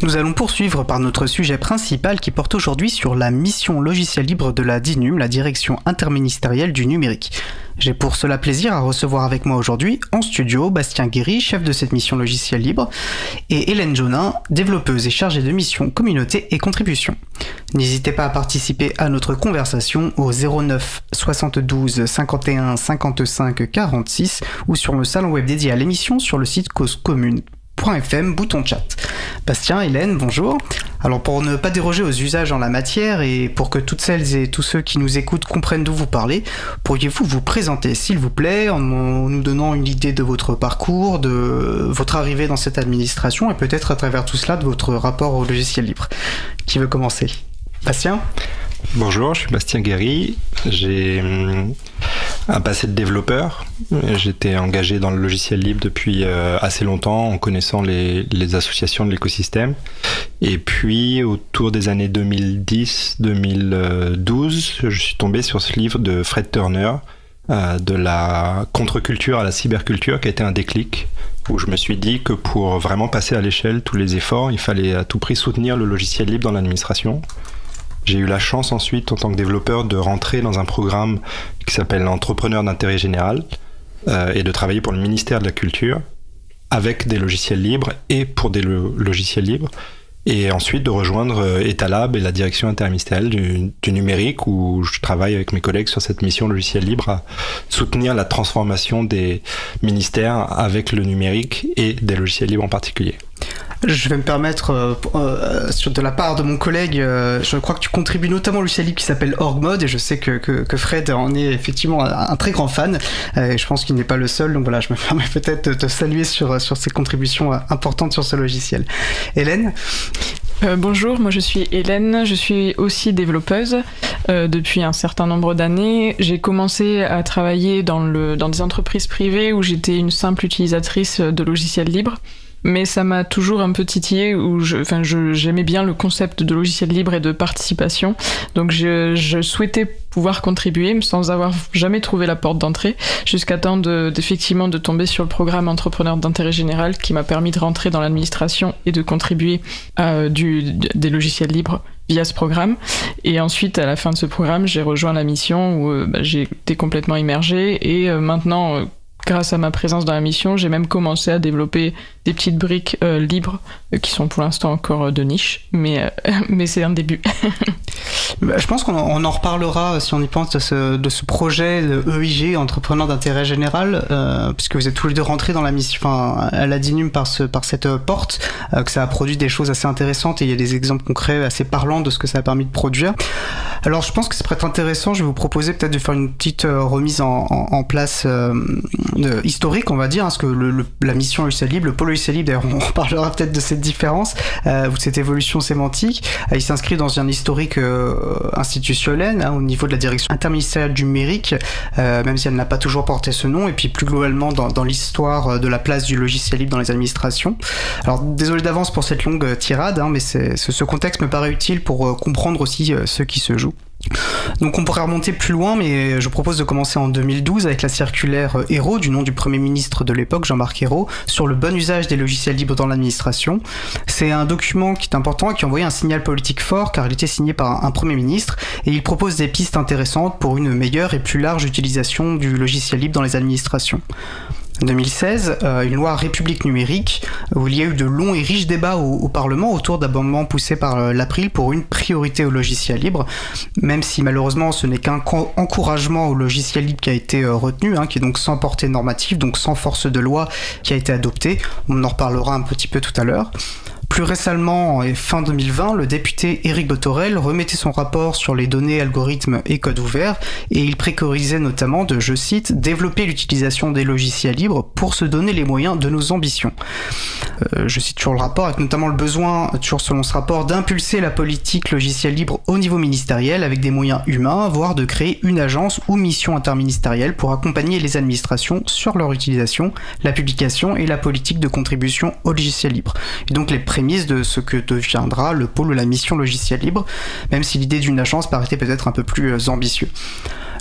Nous allons poursuivre par notre sujet principal qui porte aujourd'hui sur la mission logiciel libre de la DINUM, la Direction interministérielle du numérique. J'ai pour cela plaisir à recevoir avec moi aujourd'hui en studio Bastien Guéry, chef de cette mission logiciel libre, et Hélène Jonin, développeuse et chargée de mission communauté et contribution. N'hésitez pas à participer à notre conversation au 09 72 51 55 46 ou sur le salon web dédié à l'émission sur le site Cause Commune .fm, bouton chat. Bastien, Hélène, bonjour. Alors pour ne pas déroger aux usages en la matière et pour que toutes celles et tous ceux qui nous écoutent comprennent d'où vous parlez, pourriez-vous vous présenter s'il vous plaît en nous donnant une idée de votre parcours, de votre arrivée dans cette administration et peut-être à travers tout cela de votre rapport au logiciel libre? Qui veut commencer? Bastien? Bonjour, je suis Bastien Guéry. J'ai hum, un passé de développeur. J'étais engagé dans le logiciel libre depuis euh, assez longtemps en connaissant les, associations de l'écosystème. Et puis, autour des années 2010-2012, je suis tombé sur ce livre de Fred Turner, euh, de la contre-culture à la cyberculture, qui a été un déclic où je me suis dit que pour vraiment passer à l'échelle tous les efforts, il fallait à tout prix soutenir le logiciel libre dans l'administration. J'ai eu la chance ensuite, en tant que développeur, de rentrer dans un programme qui s'appelle l'entrepreneur d'intérêt général euh, et de travailler pour le ministère de la Culture avec des logiciels libres et pour des logiciels libres. Et ensuite de rejoindre euh, Etalab et la direction interministérielle du, du, numérique où je travaille avec mes collègues sur cette mission logiciel libre à soutenir la transformation des ministères avec le numérique et des logiciels libres en particulier. Je vais me permettre, euh, euh, de la part de mon collègue, euh, je crois que tu contribues notamment au logiciel qui s'appelle OrgMode et je sais que, que, Fred en est effectivement un, très grand fan et je pense qu'il n'est pas le seul. Donc voilà, je me permets peut-être de te saluer sur, sur ses contributions importantes sur ce logiciel. Hélène? Bonjour, moi je suis Hélène, je suis aussi développeuse depuis un certain nombre d'années. J'ai commencé à travailler dans, le, dans des entreprises privées où j'étais une simple utilisatrice de logiciels libres mais ça m'a toujours un peu titillé où je, j'aimais bien le concept de logiciel libre et de participation. Donc je, souhaitais pouvoir contribuer sans avoir jamais trouvé la porte d'entrée jusqu'à temps d'effectivement de, tomber sur le programme entrepreneur d'intérêt général qui m'a permis de rentrer dans l'administration et de contribuer à du, des logiciels libres via ce programme. Et ensuite, à la fin de ce programme, j'ai rejoint la mission où euh, bah, j'ai été complètement immergé et euh, maintenant, euh, grâce à ma présence dans la mission, j'ai même commencé à développer des petites briques euh, libres euh, qui sont pour l'instant encore euh, de niche, mais, mais c'est un début. Bah, je pense qu'on en reparlera si on y pense de ce, projet EIG, entrepreneur d'intérêt général, puisque vous êtes tous les deux rentrés dans la mission, enfin, à la DINUM par, ce, par cette porte, que ça a produit des choses assez intéressantes et il y a des exemples concrets assez parlants de ce que ça a permis de produire. Alors je pense que ça pourrait être intéressant, je vais vous proposer peut-être de faire une petite remise en, place historique, on va dire, parce que la mission libre, le pôle libre, d'ailleurs, on parlera peut-être de cette différence euh, ou cette évolution sémantique. Euh, il s'inscrit dans un historique euh, institutionnel hein, au niveau de la direction interministérielle du numérique, même si elle n'a pas toujours porté ce nom, et puis plus globalement dans, l'histoire de la place du logiciel libre dans les administrations. Alors désolé d'avance pour cette longue tirade, hein, mais ce contexte me paraît utile pour comprendre aussi ce qui se joue. Donc on pourrait remonter plus loin, mais je propose de commencer en 2012 avec la circulaire Héros du nom du Premier ministre de l'époque, Jean-Marc Hérault, sur le bon usage des logiciels libres dans l'administration. C'est un document qui est important et qui envoyait un signal politique fort car il était signé par un Premier ministre et il propose des pistes intéressantes pour une meilleure et plus large utilisation du logiciel libre dans les administrations. 2016, euh, une loi République numérique, où il y a eu de longs et riches débats au, Parlement autour d'amendements poussés par euh, l'April pour une priorité au logiciel libre, même si malheureusement ce n'est qu'un encouragement au logiciel libre qui a été euh, retenu, hein, qui est donc sans portée normative, donc sans force de loi qui a été adopté. On en reparlera un petit peu tout à l'heure. Plus récemment, fin 2020, le député Éric Botorel remettait son rapport sur les données, algorithmes et codes ouverts et il préconisait notamment de, je cite, développer l'utilisation des logiciels libres pour se donner les moyens de nos ambitions. Euh, je cite toujours le rapport, avec notamment le besoin, toujours selon ce rapport, d'impulser la politique logiciel libre au niveau ministériel avec des moyens humains, voire de créer une agence ou mission interministérielle pour accompagner les administrations sur leur utilisation, la publication et la politique de contribution au logiciel libre. Et donc les de ce que deviendra le pôle ou la mission logiciel libre, même si l'idée d'une agence paraissait peut-être un peu plus euh, ambitieux.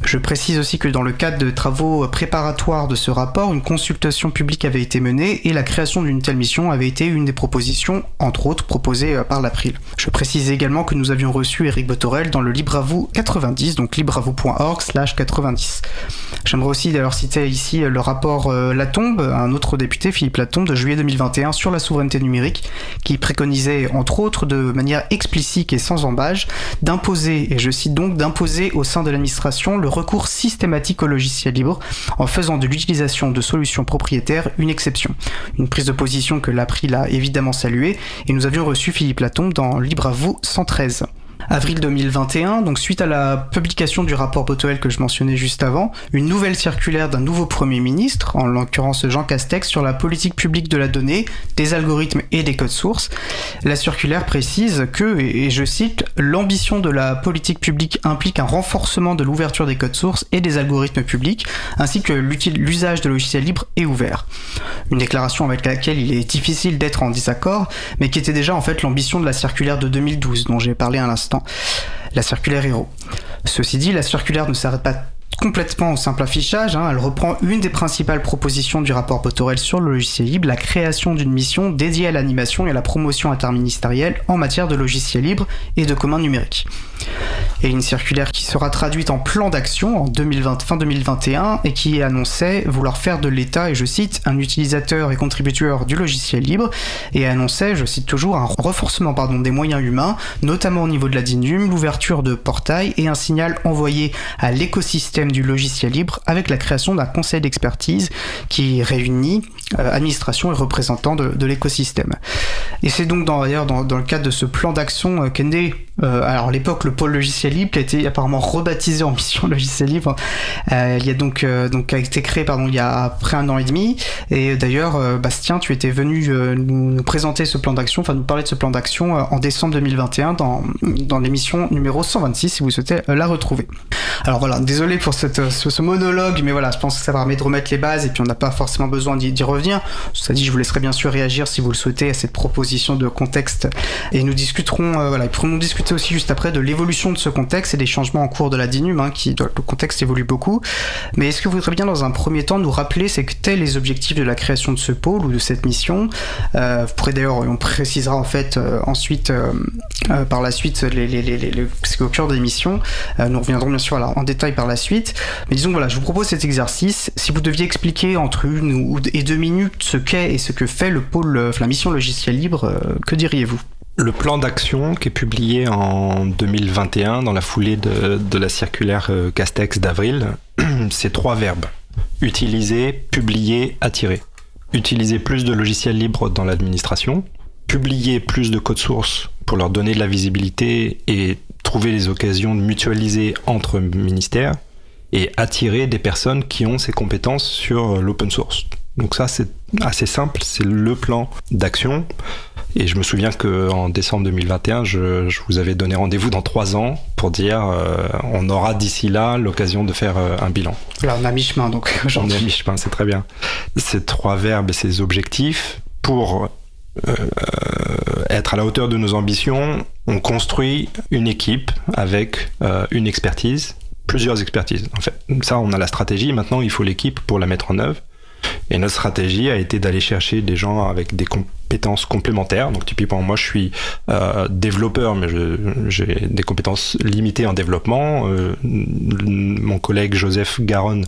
Je précise aussi que dans le cadre de travaux préparatoires de ce rapport, une consultation publique avait été menée et la création d'une telle mission avait été une des propositions, entre autres, proposées euh, par l'April. Je précise également que nous avions reçu Eric Botorel dans le Libre à vous 90, donc libreavou.org slash 90. J'aimerais aussi d'ailleurs citer ici le rapport euh, Latombe, un autre député, Philippe Latombe, de juillet 2021 sur la souveraineté numérique, qui préconisait, entre autres, de manière explicite et sans embâge, d'imposer, et je cite donc, d'imposer au sein de l'administration le recours systématique au logiciel libre en faisant de l'utilisation de solutions propriétaires une exception. Une prise de position que l'April a évidemment saluée et nous avions reçu Philippe Latombe dans Libre à vous 113 avril 2021, donc suite à la publication du rapport Botoel que je mentionnais juste avant, une nouvelle circulaire d'un nouveau Premier ministre, en l'occurrence Jean Castex, sur la politique publique de la donnée, des algorithmes et des codes sources. La circulaire précise que, et je cite, l'ambition de la politique publique implique un renforcement de l'ouverture des codes sources et des algorithmes publics, ainsi que l'usage de logiciels libres et ouverts. Une déclaration avec laquelle il est difficile d'être en désaccord, mais qui était déjà en fait l'ambition de la circulaire de 2012 dont j'ai parlé à l'instant la circulaire Hero. Ceci dit, la circulaire ne s'arrête pas complètement au simple affichage. Hein. Elle reprend une des principales propositions du rapport Botorel sur le logiciel libre, la création d'une mission dédiée à l'animation et à la promotion interministérielle en matière de logiciel libre et de communs numériques. Et une circulaire qui sera traduite en plan d'action en 2020, fin 2021 et qui annonçait vouloir faire de l'État, et je cite, un utilisateur et contributeur du logiciel libre, et annonçait, je cite toujours, un renforcement pardon, des moyens humains, notamment au niveau de la DINUM, l'ouverture de portails et un signal envoyé à l'écosystème du logiciel libre avec la création d'un conseil d'expertise qui réunit euh, administration et représentants de, l'écosystème. Et c'est donc d'ailleurs dans, le cadre de ce plan d'action euh, qu'est né, euh, alors à l'époque le pôle logiciel libre qui a été apparemment rebaptisé en mission logiciel libre. il y a donc donc a été créé pardon il y a près un an et demi. Et d'ailleurs Bastien, tu étais venu nous, présenter ce plan d'action, enfin nous parler de ce plan d'action en décembre 2021 dans dans l'émission numéro 126 si vous souhaitez la retrouver. Alors voilà, désolé pour cette, ce, monologue, mais voilà, je pense que ça permet de remettre les bases et puis on n'a pas forcément besoin d'y revenir. Ça dit, je vous laisserai bien sûr réagir si vous le souhaitez à cette proposition de contexte et nous discuterons, euh, voilà, et pourrons discuter aussi juste après de l'évolution de ce contexte et des changements en cours de la DINUM, hein, qui le contexte évolue beaucoup. Mais est-ce que vous voudriez bien dans un premier temps nous rappeler c'est que tels les objectifs de la création de ce pôle ou de cette mission euh, Vous pourrez d'ailleurs, on précisera en fait euh, ensuite par la suite les, les, les, les, cœur des missions. nous reviendrons bien sûr en détail par la suite. Mais disons voilà, je vous propose cet exercice. Si vous deviez expliquer entre une et deux minutes ce qu'est et ce que fait le pôle, euh, la mission logiciel libre, euh, que diriez-vous? Le plan d'action qui est publié en 2021 dans la foulée de, la circulaire euh, Castex d'avril, c'est trois verbes. Utiliser, publier, attirer. Utiliser plus de logiciels libres dans l'administration, publier plus de codes sources pour leur donner de la visibilité et trouver les occasions de mutualiser entre ministères et attirer des personnes qui ont ces compétences sur l'open source. Donc ça, c'est assez simple, c'est le plan d'action. Et je me souviens qu'en décembre 2021, je, vous avais donné rendez-vous dans trois ans pour dire euh, on aura d'ici là l'occasion de faire euh, un bilan. Là, on a mi-chemin donc On a mi-chemin, c'est très bien. Ces trois verbes et ces objectifs, pour euh, être à la hauteur de nos ambitions, on construit une équipe avec une expertise, plusieurs expertises en fait. Ça, on a la stratégie, maintenant il faut l'équipe pour la mettre en œuvre. Et notre stratégie a été d'aller chercher des gens avec des compétences complémentaires. Donc typiquement, moi je suis euh, développeur, mais j'ai des compétences limitées en développement. Euh, mon collègue Joseph Garonne,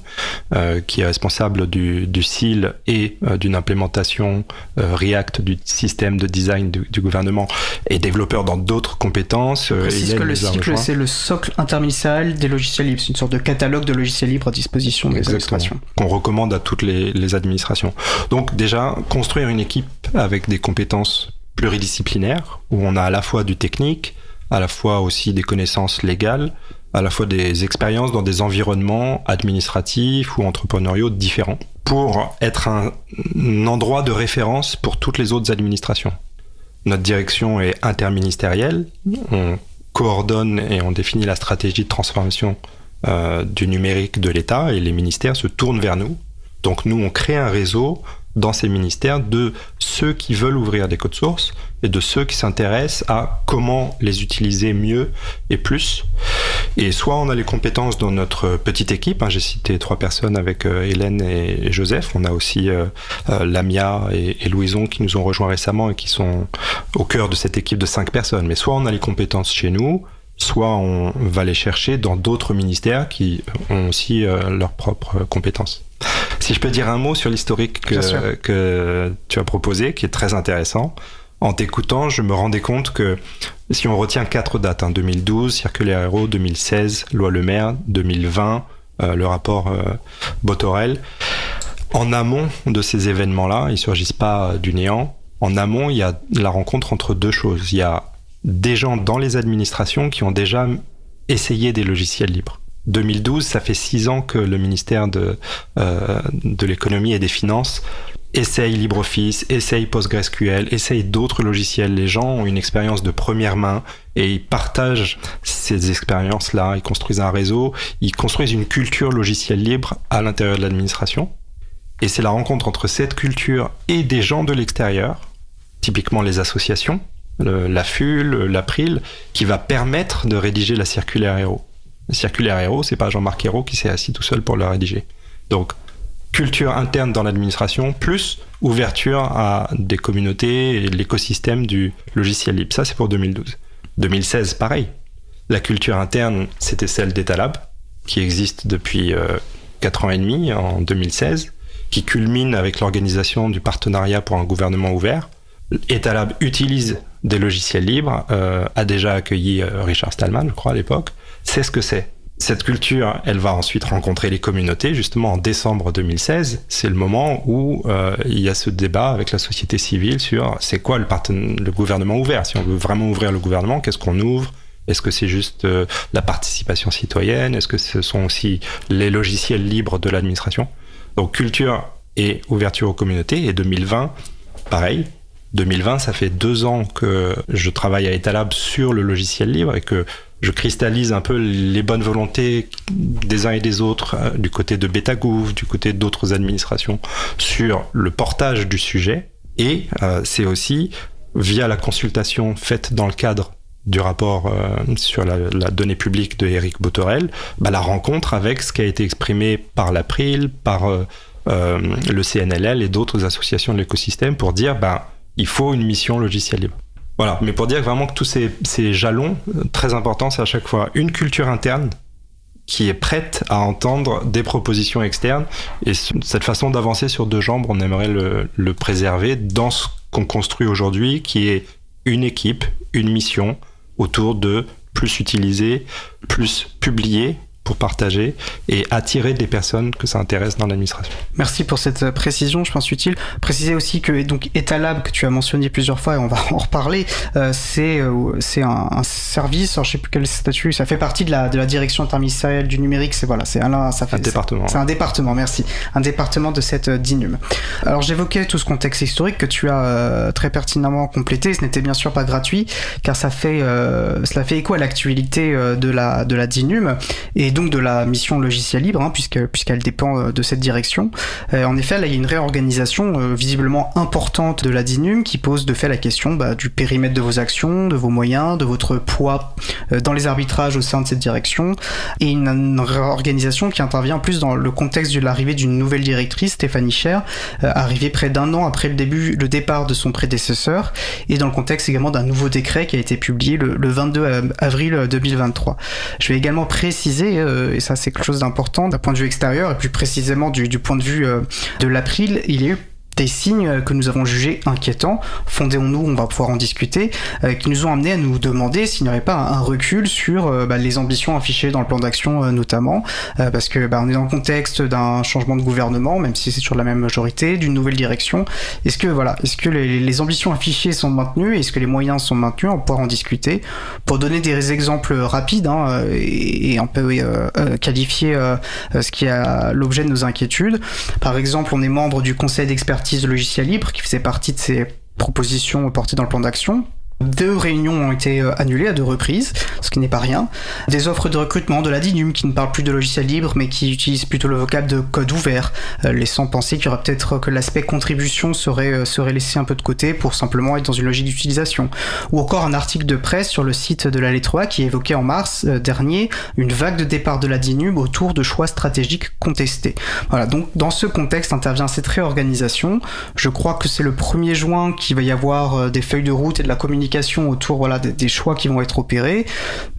euh, qui est responsable du, du CIL et d'une implémentation React du système de design du, gouvernement, est développeur dans d'autres compétences. Précise que le cycle, c'est le socle interministériel des logiciels libres. C'est une sorte de catalogue de logiciels libres à disposition des administrations. Qu'on recommande à toutes les, les administrations. Donc déjà, construire une équipe avec des compétences pluridisciplinaires, où on a à la fois du technique, à la fois aussi des connaissances légales, à la fois des expériences dans des environnements administratifs ou entrepreneuriaux différents, pour être un, endroit de référence pour toutes les autres administrations. Notre direction est interministérielle, on coordonne et on définit la stratégie de transformation euh, du numérique de l'État et les ministères se tournent vers nous. Donc nous, on crée un réseau dans ces ministères de ceux qui veulent ouvrir des codes sources et de ceux qui s'intéressent à comment les utiliser mieux et plus. Et soit on a les compétences dans notre petite équipe, hein, j'ai cité trois personnes avec euh, Hélène et, Joseph, on a aussi euh, euh, Lamia et, et, Louison qui nous ont rejoints récemment et qui sont au cœur de cette équipe de cinq personnes. Mais soit on a les compétences chez nous, soit on va les chercher dans d'autres ministères qui ont aussi leurs propres compétences. Si je peux dire un mot sur l'historique que, que, tu as proposé, qui est très intéressant en t'écoutant, je me rendais compte que si on retient quatre dates, hein, 2012, Circulaire Héros, 2016, Loi Le Maire, 2020, euh, le rapport euh, Botorel, en amont de ces événements-là, ils surgissent pas du néant. En amont, il y a la rencontre entre deux choses. Il y a des gens dans les administrations qui ont déjà essayé des logiciels libres. 2012, ça fait six ans que le ministère de, euh, de l'économie et des finances essaye LibreOffice, essaye PostgreSQL, essaye d'autres logiciels. Les gens ont une expérience de première main et ils partagent ces expériences-là. Ils construisent un réseau, ils construisent une culture logicielle libre à l'intérieur de l'administration. Et c'est la rencontre entre cette culture et des gens de l'extérieur, typiquement les associations, l'AFUL, l'April, qui va permettre de rédiger la circulaire héros. La circulaire héros, c'est pas Jean-Marc Héros qui s'est assis tout seul pour la rédiger. Donc, culture interne dans l'administration, plus ouverture à des communautés et l'écosystème du logiciel libre. Ça, c'est pour 2012. 2016, pareil. La culture interne, c'était celle d'Etalab, qui existe depuis euh, 4 ans et demi, en 2016, qui culmine avec l'organisation du partenariat pour un gouvernement ouvert. Etalab utilise des logiciels libres, euh, a déjà accueilli euh, Richard Stallman, je crois, à l'époque. C'est ce que c'est. Cette culture, elle va ensuite rencontrer les communautés. Justement, en décembre 2016, c'est le moment où euh, il y a ce débat avec la société civile sur c'est quoi le, le, gouvernement ouvert. Si on veut vraiment ouvrir le gouvernement, qu'est-ce qu'on ouvre? Est-ce que c'est juste euh, la participation citoyenne? Est-ce que ce sont aussi les logiciels libres de l'administration? Donc culture et ouverture aux communautés. Et 2020, pareil, 2020, ça fait deux ans que je travaille à Etalab sur le logiciel libre et que je cristallise un peu les bonnes volontés des uns et des autres euh, du côté de Betagouv, du côté d'autres administrations sur le portage du sujet. Et euh, c'est aussi via la consultation faite dans le cadre du rapport euh, sur la, donnée publique de Eric Botorel, bah, la rencontre avec ce qui a été exprimé par l'April, par le CNLL et d'autres associations de l'écosystème pour dire ben il faut une mission logicielle libre. Voilà, mais pour dire vraiment que tous ces, jalons, euh, très importants, c'est à chaque fois une culture interne qui est prête à entendre des propositions externes. Et cette façon d'avancer sur deux jambes, on aimerait le, le préserver dans ce qu'on construit aujourd'hui, qui est une équipe, une mission autour de plus utiliser, plus publier pour partager et attirer des personnes que ça intéresse dans l'administration. Merci pour cette euh, précision, je pense utile. Préciser aussi que donc Etalab que tu as mentionné plusieurs fois et on va en reparler, euh, c'est euh, c'est un, service, alors je sais plus quel statut, ça fait partie de la de la direction interministérielle du numérique, c'est voilà, c'est un ça fait un département. C'est un département, merci, un département de cette DINUM. Alors j'évoquais tout ce contexte historique que tu as très pertinemment complété, ce n'était bien sûr pas gratuit car ça fait cela fait écho à l'actualité de la de la DINUM et donc de la mission logiciel libre, hein, puisque, puisqu'elle dépend euh, de cette direction. Euh, en effet, là, il y a une réorganisation euh, visiblement importante de la DINUM qui pose de fait la question bah, du périmètre de vos actions, de vos moyens, de votre poids dans les arbitrages au sein de cette direction, et une, réorganisation qui intervient plus dans le contexte de l'arrivée d'une nouvelle directrice, Stéphanie Cher, arrivée près d'un an après le début, le départ de son prédécesseur, et dans le contexte également d'un nouveau décret qui a été publié le, le 22 avril 2023. Je vais également préciser euh, et ça c'est quelque chose d'important d'un point de vue extérieur, et plus précisément du, point de vue euh, de l'April, il y a eu des signes que nous avons jugés inquiétants, fondés-nous, on va pouvoir en discuter, euh, qui nous ont amené à nous demander s'il n'y aurait pas un, recul sur euh, bah, les ambitions affichées dans le plan d'action euh, notamment, parce que bah, on est dans le contexte d'un changement de gouvernement, même si c'est sur la même majorité, d'une nouvelle direction. Est-ce que voilà, est-ce que les, ambitions affichées sont maintenues, est-ce que les moyens sont maintenus, on pouvoir en discuter. Pour donner des exemples rapides hein, et, un peu qualifier ce qui a l'objet de nos inquiétudes. Par exemple, on est membre du conseil d'expertise de logiciel libre qui faisait partie de ces propositions portées dans le plan d'action. Deux réunions ont été euh, annulées à deux reprises, ce qui n'est pas rien. Des offres de recrutement de la DINUM qui ne parlent plus de logiciel libre mais qui utilisent plutôt le vocable de code ouvert, euh, laissant penser qu'il y aurait peut-être que l'aspect contribution serait, euh, serait laissé un peu de côté pour simplement être dans une logique d'utilisation. Ou encore un article de presse sur le site de la Lettre A qui évoquait en mars dernier une vague de départ de la DINUM autour de choix stratégiques contestés. Voilà, donc dans ce contexte intervient cette réorganisation. Je crois que c'est le 1er juin qu'il va y avoir des feuilles de route et de la communication autour des, choix qui vont être opérés.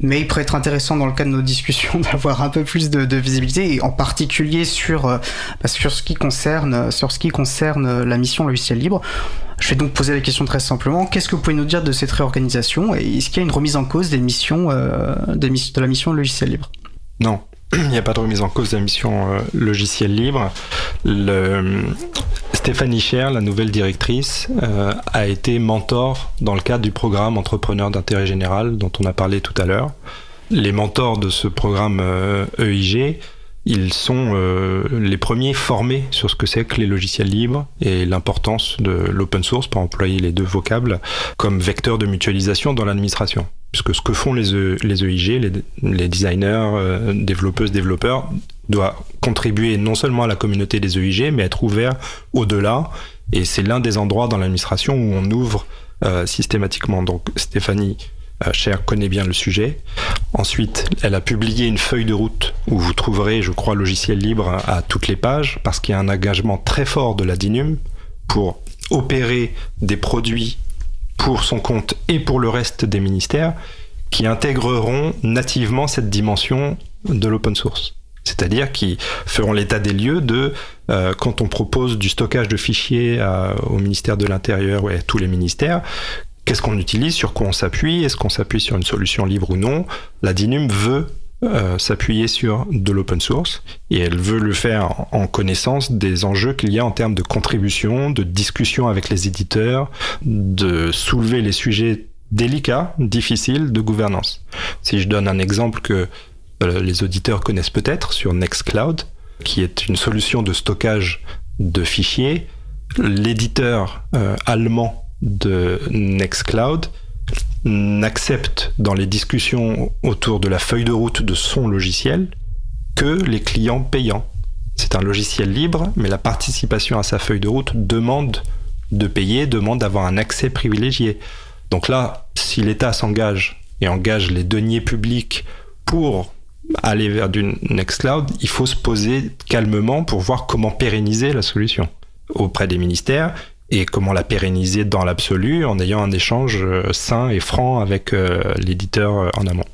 Mais il pourrait être intéressant dans le cadre de nos discussions d'avoir un peu plus de, visibilité, et en particulier sur, euh, bah, ce qui concerne, concerne la mission logiciel libre. Je vais donc poser la question très simplement. Qu'est-ce que vous pouvez nous dire de cette réorganisation et est-ce qu'il y a une remise en cause des missions, euh, de la mission logiciel libre? Non, il n'y a pas de remise en cause de la mission euh, logiciel libre. Le, Stéphanie Cher, la nouvelle directrice, euh, a été mentor dans le cadre du programme Entrepreneurs d'intérêt général dont on a parlé tout à l'heure. Les mentors de ce programme EIG, euh, e ils sont euh, les premiers formés sur ce que c'est que les logiciels libres et l'importance de l'open source, pour employer les deux vocables, comme vecteur de mutualisation dans l'administration. Puisque ce que font les, e, EIG, les, les designers, développeuses, développeurs, doit contribuer non seulement à la communauté des EIG, mais être ouvert au-delà. Et c'est l'un des endroits dans l'administration où on ouvre euh, systématiquement. Donc Stéphanie euh, Cher connaît bien le sujet. Ensuite, elle a publié une feuille de route où vous trouverez, je crois, logiciel libre à toutes les pages, parce qu'il y a un engagement très fort de la DINUM pour opérer des produits pour son compte et pour le reste des ministères qui intégreront nativement cette dimension de l'open source c'est-à-dire qui feront l'état des lieux de euh, quand on propose du stockage de fichiers au ministère de l'Intérieur ou à tous les ministères, qu'est-ce qu'on utilise, sur quoi on s'appuie, est-ce qu'on s'appuie sur une solution libre ou non. La DINUM veut euh, s'appuyer sur de l'open source et elle veut le faire en connaissance des enjeux qu'il y a en termes de contribution, de discussion avec les éditeurs, de soulever les sujets délicats, difficiles de gouvernance. Si je donne un exemple que euh, les auditeurs connaissent peut-être sur Nextcloud, qui est une solution de stockage de fichiers. L'éditeur euh, allemand de Nextcloud n'accepte dans les discussions autour de la feuille de route de son logiciel que les clients payants. C'est un logiciel libre, mais la participation à sa feuille de route demande de payer, demande d'avoir un accès privilégié. Donc là, si l'État s'engage et engage les deniers publics pour aller vers du Nextcloud, il faut se poser calmement pour voir comment pérenniser la solution auprès des ministères et comment la pérenniser dans l'absolu en ayant un échange euh, sain et franc avec euh, l'éditeur euh, en amont.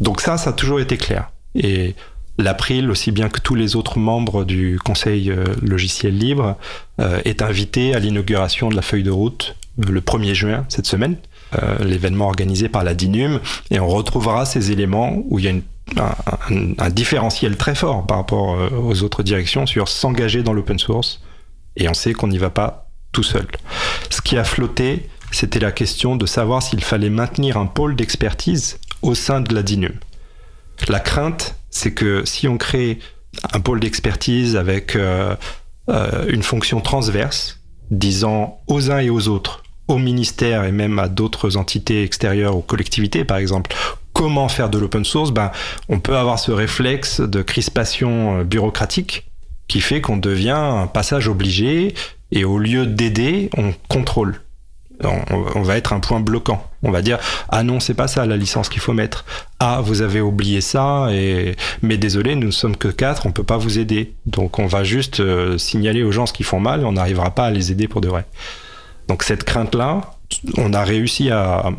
Donc ça, ça a toujours été clair. Et l'April, aussi bien que tous les autres membres du Conseil logiciel libre, est invité à l'inauguration de la feuille de route le 1er juin cette semaine, l'événement organisé par la DINUM, et on retrouvera ces éléments où il y a un, différentiel très fort par rapport aux autres directions sur s'engager dans l'open source. Et on sait qu'on n'y va pas tout seul. Ce qui a flotté, c'était la question de savoir s'il fallait maintenir un pôle d'expertise au sein de la DINUM. La crainte, c'est que si on crée un pôle d'expertise avec euh, euh, une fonction transverse, disant aux uns et aux autres, au ministère et même à d'autres entités extérieures, aux collectivités par exemple, comment faire de l'open source, ben, on peut avoir ce réflexe de crispation euh, bureaucratique qui fait qu'on devient un passage obligé et au lieu d'aider, on contrôle. On, va être un point bloquant. On va dire ah non c'est pas ça la licence qu'il faut mettre. Ah vous avez oublié ça et mais désolé nous ne sommes que quatre on peut pas vous aider. Donc on va juste euh, signaler aux gens ce qu'ils font mal et on n'arrivera pas à les aider pour de vrai. Donc cette crainte là on a réussi à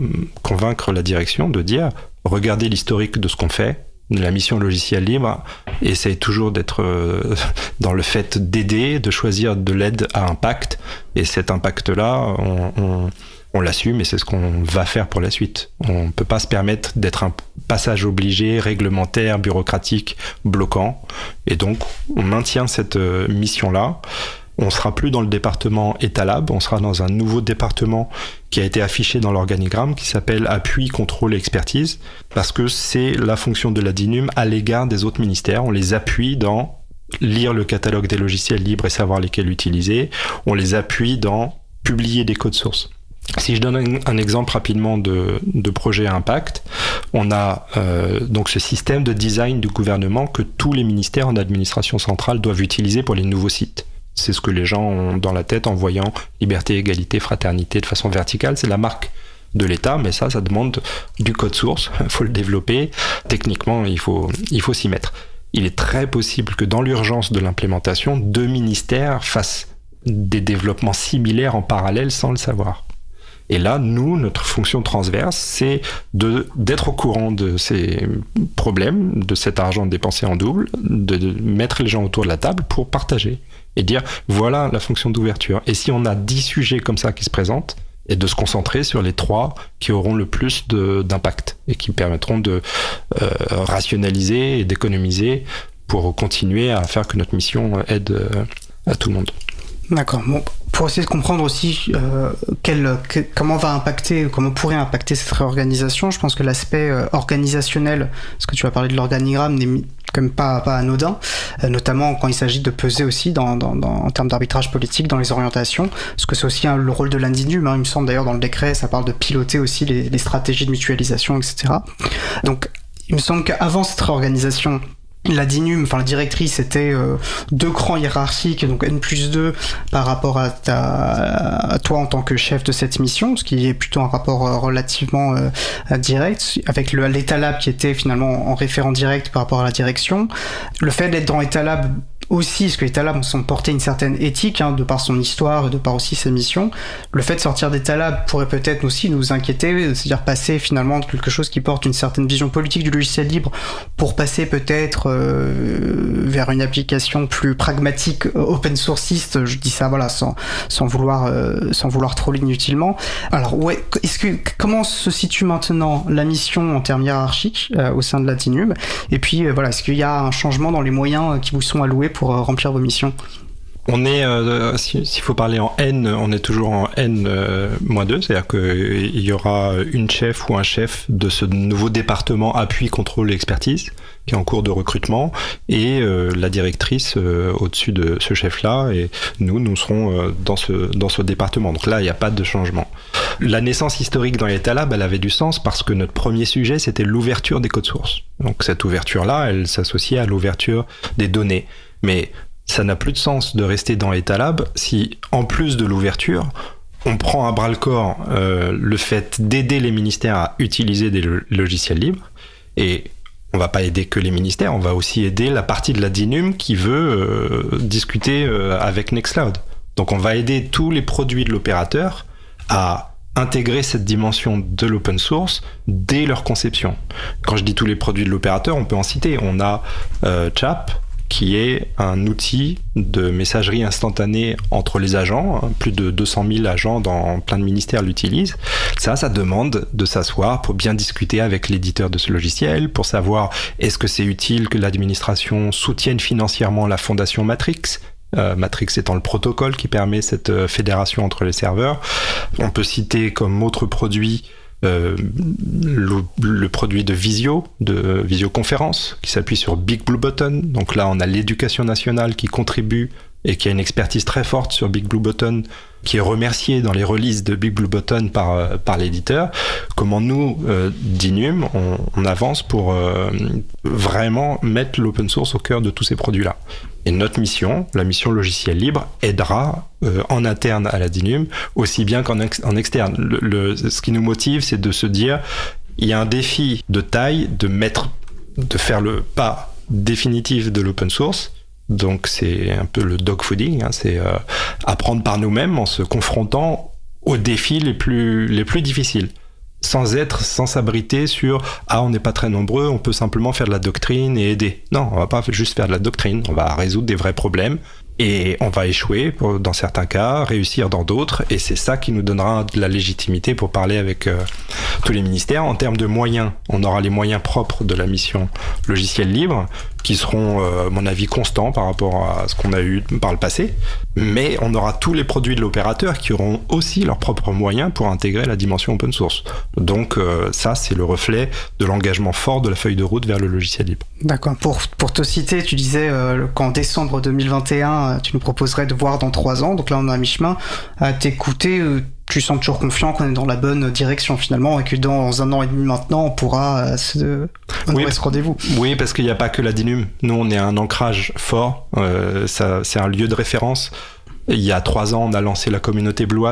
convaincre la direction de dire regardez l'historique de ce qu'on fait, la mission logicielle libre, essaye toujours d'être euh, dans le fait d'aider, de choisir de l'aide à impact, et cet impact-là, on, l'assume et c'est ce qu'on va faire pour la suite. On ne peut pas se permettre d'être un passage obligé, réglementaire, bureaucratique, bloquant, et donc on maintient cette euh, mission-là. On sera plus dans le département Etalab, on sera dans un nouveau département qui a été affiché dans l'organigramme qui s'appelle appui, contrôle et expertise parce que c'est la fonction de la DINUM à l'égard des autres ministères. On les appuie dans lire le catalogue des logiciels libres et savoir lesquels utiliser. On les appuie dans publier des codes sources. Si je donne un, exemple rapidement de, projet impact, on a euh, donc ce système de design du gouvernement que tous les ministères en administration centrale doivent utiliser pour les nouveaux sites. C'est ce que les gens ont dans la tête en voyant liberté, égalité, fraternité de façon verticale. C'est la marque de l'État, mais ça, ça demande du code source. Il faut le développer. Techniquement, il faut, il faut s'y mettre. Il est très possible que dans l'urgence de l'implémentation, deux ministères fassent des développements similaires en parallèle sans le savoir. Et là, nous, notre fonction transverse, c'est d'être au courant de ces problèmes, de cet argent dépensé en double, de, de mettre les gens autour de la table pour partager et dire voilà la fonction d'ouverture. Et si on a dix sujets comme ça qui se présentent, et de se concentrer sur les trois qui auront le plus d'impact et qui permettront de euh, rationaliser et d'économiser pour continuer à faire que notre mission aide euh, à tout le monde. D'accord. Pour essayer de comprendre aussi euh, comment va impacter, comment pourrait impacter cette réorganisation, je pense que l'aspect euh, organisationnel, parce que tu vas parler de l'organigramme, même pas, pas anodin, euh, notamment quand il s'agit de peser aussi dans, dans, dans en termes d'arbitrage politique dans les orientations, parce que c'est aussi le rôle de l'individu, hein, il me semble d'ailleurs dans le décret, ça parle de piloter aussi les, les stratégies de mutualisation, etc. Donc il me semble qu'avant cette réorganisation, la DINUM, enfin la directrice, était euh, deux crans hiérarchiques, donc N plus 2 par rapport à, ta, à toi en tant que chef de cette mission, ce qui est plutôt un rapport euh, relativement euh, direct, avec l'État Lab qui était finalement en référent direct par rapport à la direction. Le fait d'être dans l'État Lab aussi, parce que les Talabs sont portés une certaine éthique, hein, de par son histoire, de par aussi sa mission. Le fait de sortir des Talabs pourrait peut-être aussi nous inquiéter, c'est-à-dire passer finalement de quelque chose qui porte une certaine vision politique du logiciel libre pour passer peut-être euh, vers une application plus pragmatique, euh, open sourceiste. Je dis ça, voilà, sans, sans vouloir, euh, sans vouloir trop inutilement. Alors, ouais, est-ce que comment se situe maintenant la mission en termes hiérarchiques au sein de Latinum Et puis, voilà, est-ce qu'il y a un changement dans les moyens qui vous sont alloués pour euh, remplir vos missions on est, euh, s'il faut parler en N, on est toujours en N-2, euh, c'est-à-dire qu'il y aura une chef ou un chef de ce nouveau département appui, contrôle et expertise qui est en cours de recrutement et la directrice au-dessus de ce chef-là et nous, nous serons dans, ce, dans ce département. Donc là, il n'y a pas de changement. La naissance historique dans l'État-Lab, elle avait du sens parce que notre premier sujet, c'était l'ouverture des codes sources. Donc cette ouverture-là, elle s'associait à l'ouverture des données. Mais ça n'a plus de sens de rester dans l'état lab si, en plus de l'ouverture, on prend à bras le corps euh, le fait d'aider les ministères à utiliser des logiciels libres. Et on va pas aider que les ministères, on va aussi aider la partie de la DINUM qui veut euh, discuter euh, avec Nextcloud. Donc on va aider tous les produits de l'opérateur à intégrer cette dimension de l'open source dès leur conception. Quand je dis tous les produits de l'opérateur, on peut en citer. On a Chap, qui est un outil de messagerie instantanée entre les agents. Plus de 200 000 agents dans plein de ministères l'utilisent. Ça, ça demande de s'asseoir pour bien discuter avec l'éditeur de ce logiciel, pour savoir est-ce que c'est utile que l'administration soutienne financièrement la fondation Matrix, euh, Matrix étant le protocole qui permet cette euh, fédération entre les serveurs. On peut citer comme autre produit euh, le, produit de visio, de visioconférence, qui s'appuie sur Big Blue Button. Donc là, on a l'éducation nationale qui contribue et qui a une expertise très forte sur Big Blue Button, qui est remercié dans les releases de Big Blue Button par, euh, l'éditeur. Comment nous, euh, d'Inum, on, avance pour vraiment mettre l'open source au cœur de tous ces produits-là. Et notre mission, la mission logiciel libre, aidera euh, en interne à la DINUM aussi bien qu'en en externe. Ce qui nous motive, c'est de se dire, il y a un défi de taille de mettre, de faire le pas définitif de l'open source. Donc c'est un peu le dog fooding, hein, c'est euh, apprendre par nous-mêmes en se confrontant aux défis les plus, les plus difficiles sans être, sans s'abriter sur ah on n'est pas très nombreux, on peut simplement faire de la doctrine et aider. Non, on va pas juste faire de la doctrine, on va résoudre des vrais problèmes et on va échouer dans certains cas, réussir dans d'autres, et c'est ça qui nous donnera de la légitimité pour parler avec euh, tous les ministères. En termes de moyens, on aura les moyens propres de la mission logiciel libre, qui seront, euh, mon avis, constants par rapport à ce qu'on a eu par le passé, mais on aura tous les produits de l'opérateur qui auront aussi leurs propres moyens pour intégrer la dimension open source. Donc euh, ça, c'est le reflet de l'engagement fort de la feuille de route vers le logiciel libre. D'accord. Pour, pour te citer, tu disais qu'en décembre 2021, tu nous proposerais de voir dans trois ans. Donc là, on est à mi-chemin. À t'écouter, tu sens toujours confiant qu'on est dans la bonne direction finalement et que dans un an et demi maintenant, on pourra se oui, ce rendez-vous. Oui, parce qu'il n'y a pas que la DINUM. Nous, on est un ancrage fort. c'est un lieu de référence. Il y a trois ans, on a lancé la communauté Blue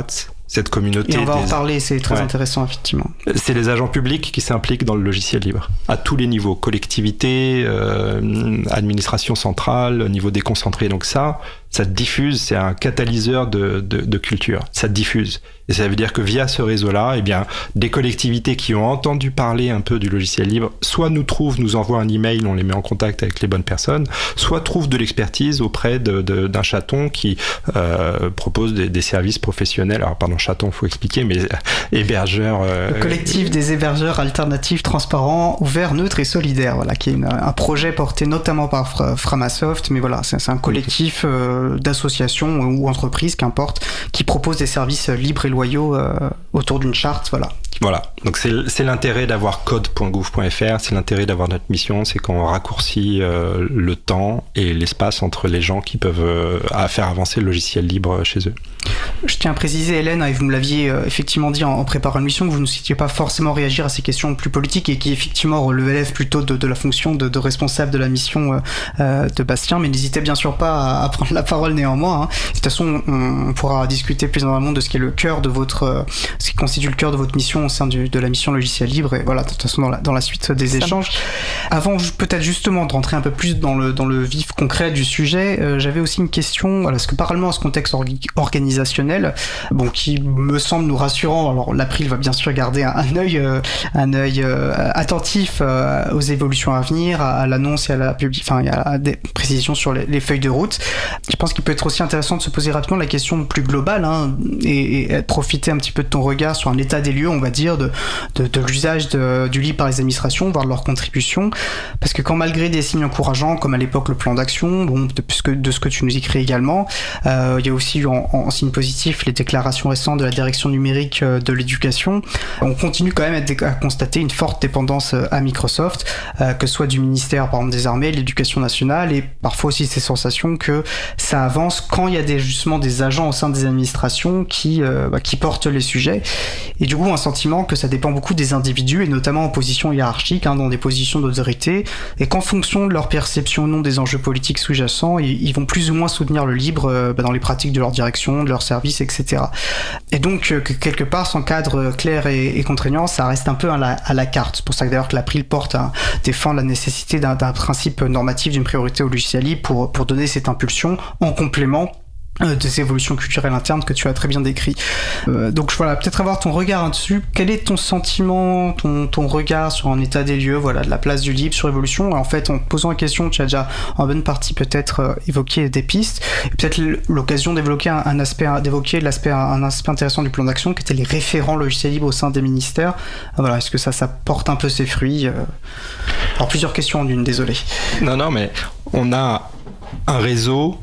cette communauté. Et on va en parler, c'est très intéressant, effectivement. C'est les agents publics qui s'impliquent dans le logiciel libre, à tous les niveaux, collectivité, euh, administration centrale, niveau déconcentré. Donc ça, ça diffuse, c'est un catalyseur de, de, de, culture, ça diffuse. Et ça veut dire que via ce réseau-là, eh bien, des collectivités qui ont entendu parler un peu du logiciel libre, soit nous trouvent, nous envoient un email, on les met en contact avec les bonnes personnes, soit trouvent de l'expertise auprès d'un chaton qui euh, propose des, services professionnels. Alors, pardon, chaton, faut expliquer, mais hébergeur. Euh, Le collectif des hébergeurs alternatifs, transparents, ouverts, neutres et solidaires, voilà, qui est un projet porté notamment par Framasoft, mais voilà, c'est un collectif. Euh, d'associations ou entreprises, qu'importe, qui proposent des services libres et loyaux euh, autour d'une charte. Voilà. Voilà, donc c'est l'intérêt d'avoir code.gouv.fr, c'est l'intérêt d'avoir notre mission, c'est qu'on raccourcit euh, le temps et l'espace entre les gens qui peuvent euh, faire avancer le logiciel libre chez eux. Je tiens à préciser, Hélène, et vous me l'aviez euh, effectivement dit en, préparant une mission, que vous ne souhaitiez pas forcément réagir à ces questions plus politiques et qui effectivement relèvent plutôt de, la fonction de, responsable de la mission euh, euh, de Bastien, mais n'hésitez bien sûr pas à, prendre la parole néanmoins. Hein. De toute façon, on, pourra discuter plus en amont de ce qui est le cœur de votre, ce qui constitue le cœur de votre mission au sein de la mission logiciel libre, et voilà, de toute façon dans la, dans la suite des échanges. Avant peut-être justement de rentrer un peu plus dans le, dans le vif concret du sujet, j'avais aussi une question, parce que parallèlement à ce contexte organisationnel, bon, qui me semble nous rassurant. Alors l'April va bien sûr garder un, œil, euh, un œil euh, attentif euh, aux évolutions à venir, à, l'annonce et à la publi enfin, à des précisions sur les, feuilles de route. Je pense qu'il peut être aussi intéressant de se poser rapidement la question plus globale hein, et, profiter un petit peu de ton regard sur un état des lieux, on va dire, de, l'usage du livre par les administrations, voire de leur contribution. Parce que quand malgré des signes encourageants, comme à l'époque le plan d'action, bon, de, de, ce que tu nous écris également, il y a aussi eu en, signe positif les déclarations récentes de la direction numérique euh, de l'éducation, on continue quand même à, constater une forte dépendance euh, à Microsoft, euh, que ce soit du ministère par exemple des armées, l'éducation nationale, et parfois aussi ces sensations que ça avance quand il y a justement des agents au sein des administrations qui, bah, qui portent les sujets. Et du coup, un sentiment que ça dépend beaucoup des individus, et notamment en position hiérarchique, hein, dans des positions d'autorité, et qu'en fonction de leur perception ou non des enjeux politiques sous-jacents, ils, vont plus ou moins soutenir le libre bah, dans les pratiques de leur direction, de leur service, etc. Et donc, euh, quelque part, sans cadre clair et, contraignant, ça reste un peu à la, carte. C'est pour ça que d'ailleurs que l'April porte à défendre la nécessité d'un principe normatif d'une priorité au logiciel pour, pour donner cette impulsion en complément euh, des évolutions culturelles internes que tu as très bien décrit. Euh, donc voilà, peut-être avoir ton regard dessus. Quel est ton sentiment, ton, ton, regard sur un état des lieux, voilà, de la place du libre sur l'évolution En fait, en posant la question, tu as déjà en bonne partie peut-être euh, évoqué des pistes, peut-être l'occasion d'évoquer un, aspect, d'évoquer l'aspect, un aspect intéressant du plan d'action, qui était les référents logiciels libres au sein des ministères. Voilà, est-ce que ça, ça porte un peu ses fruits? Alors plusieurs questions en une, désolé. Non, non, mais on a un réseau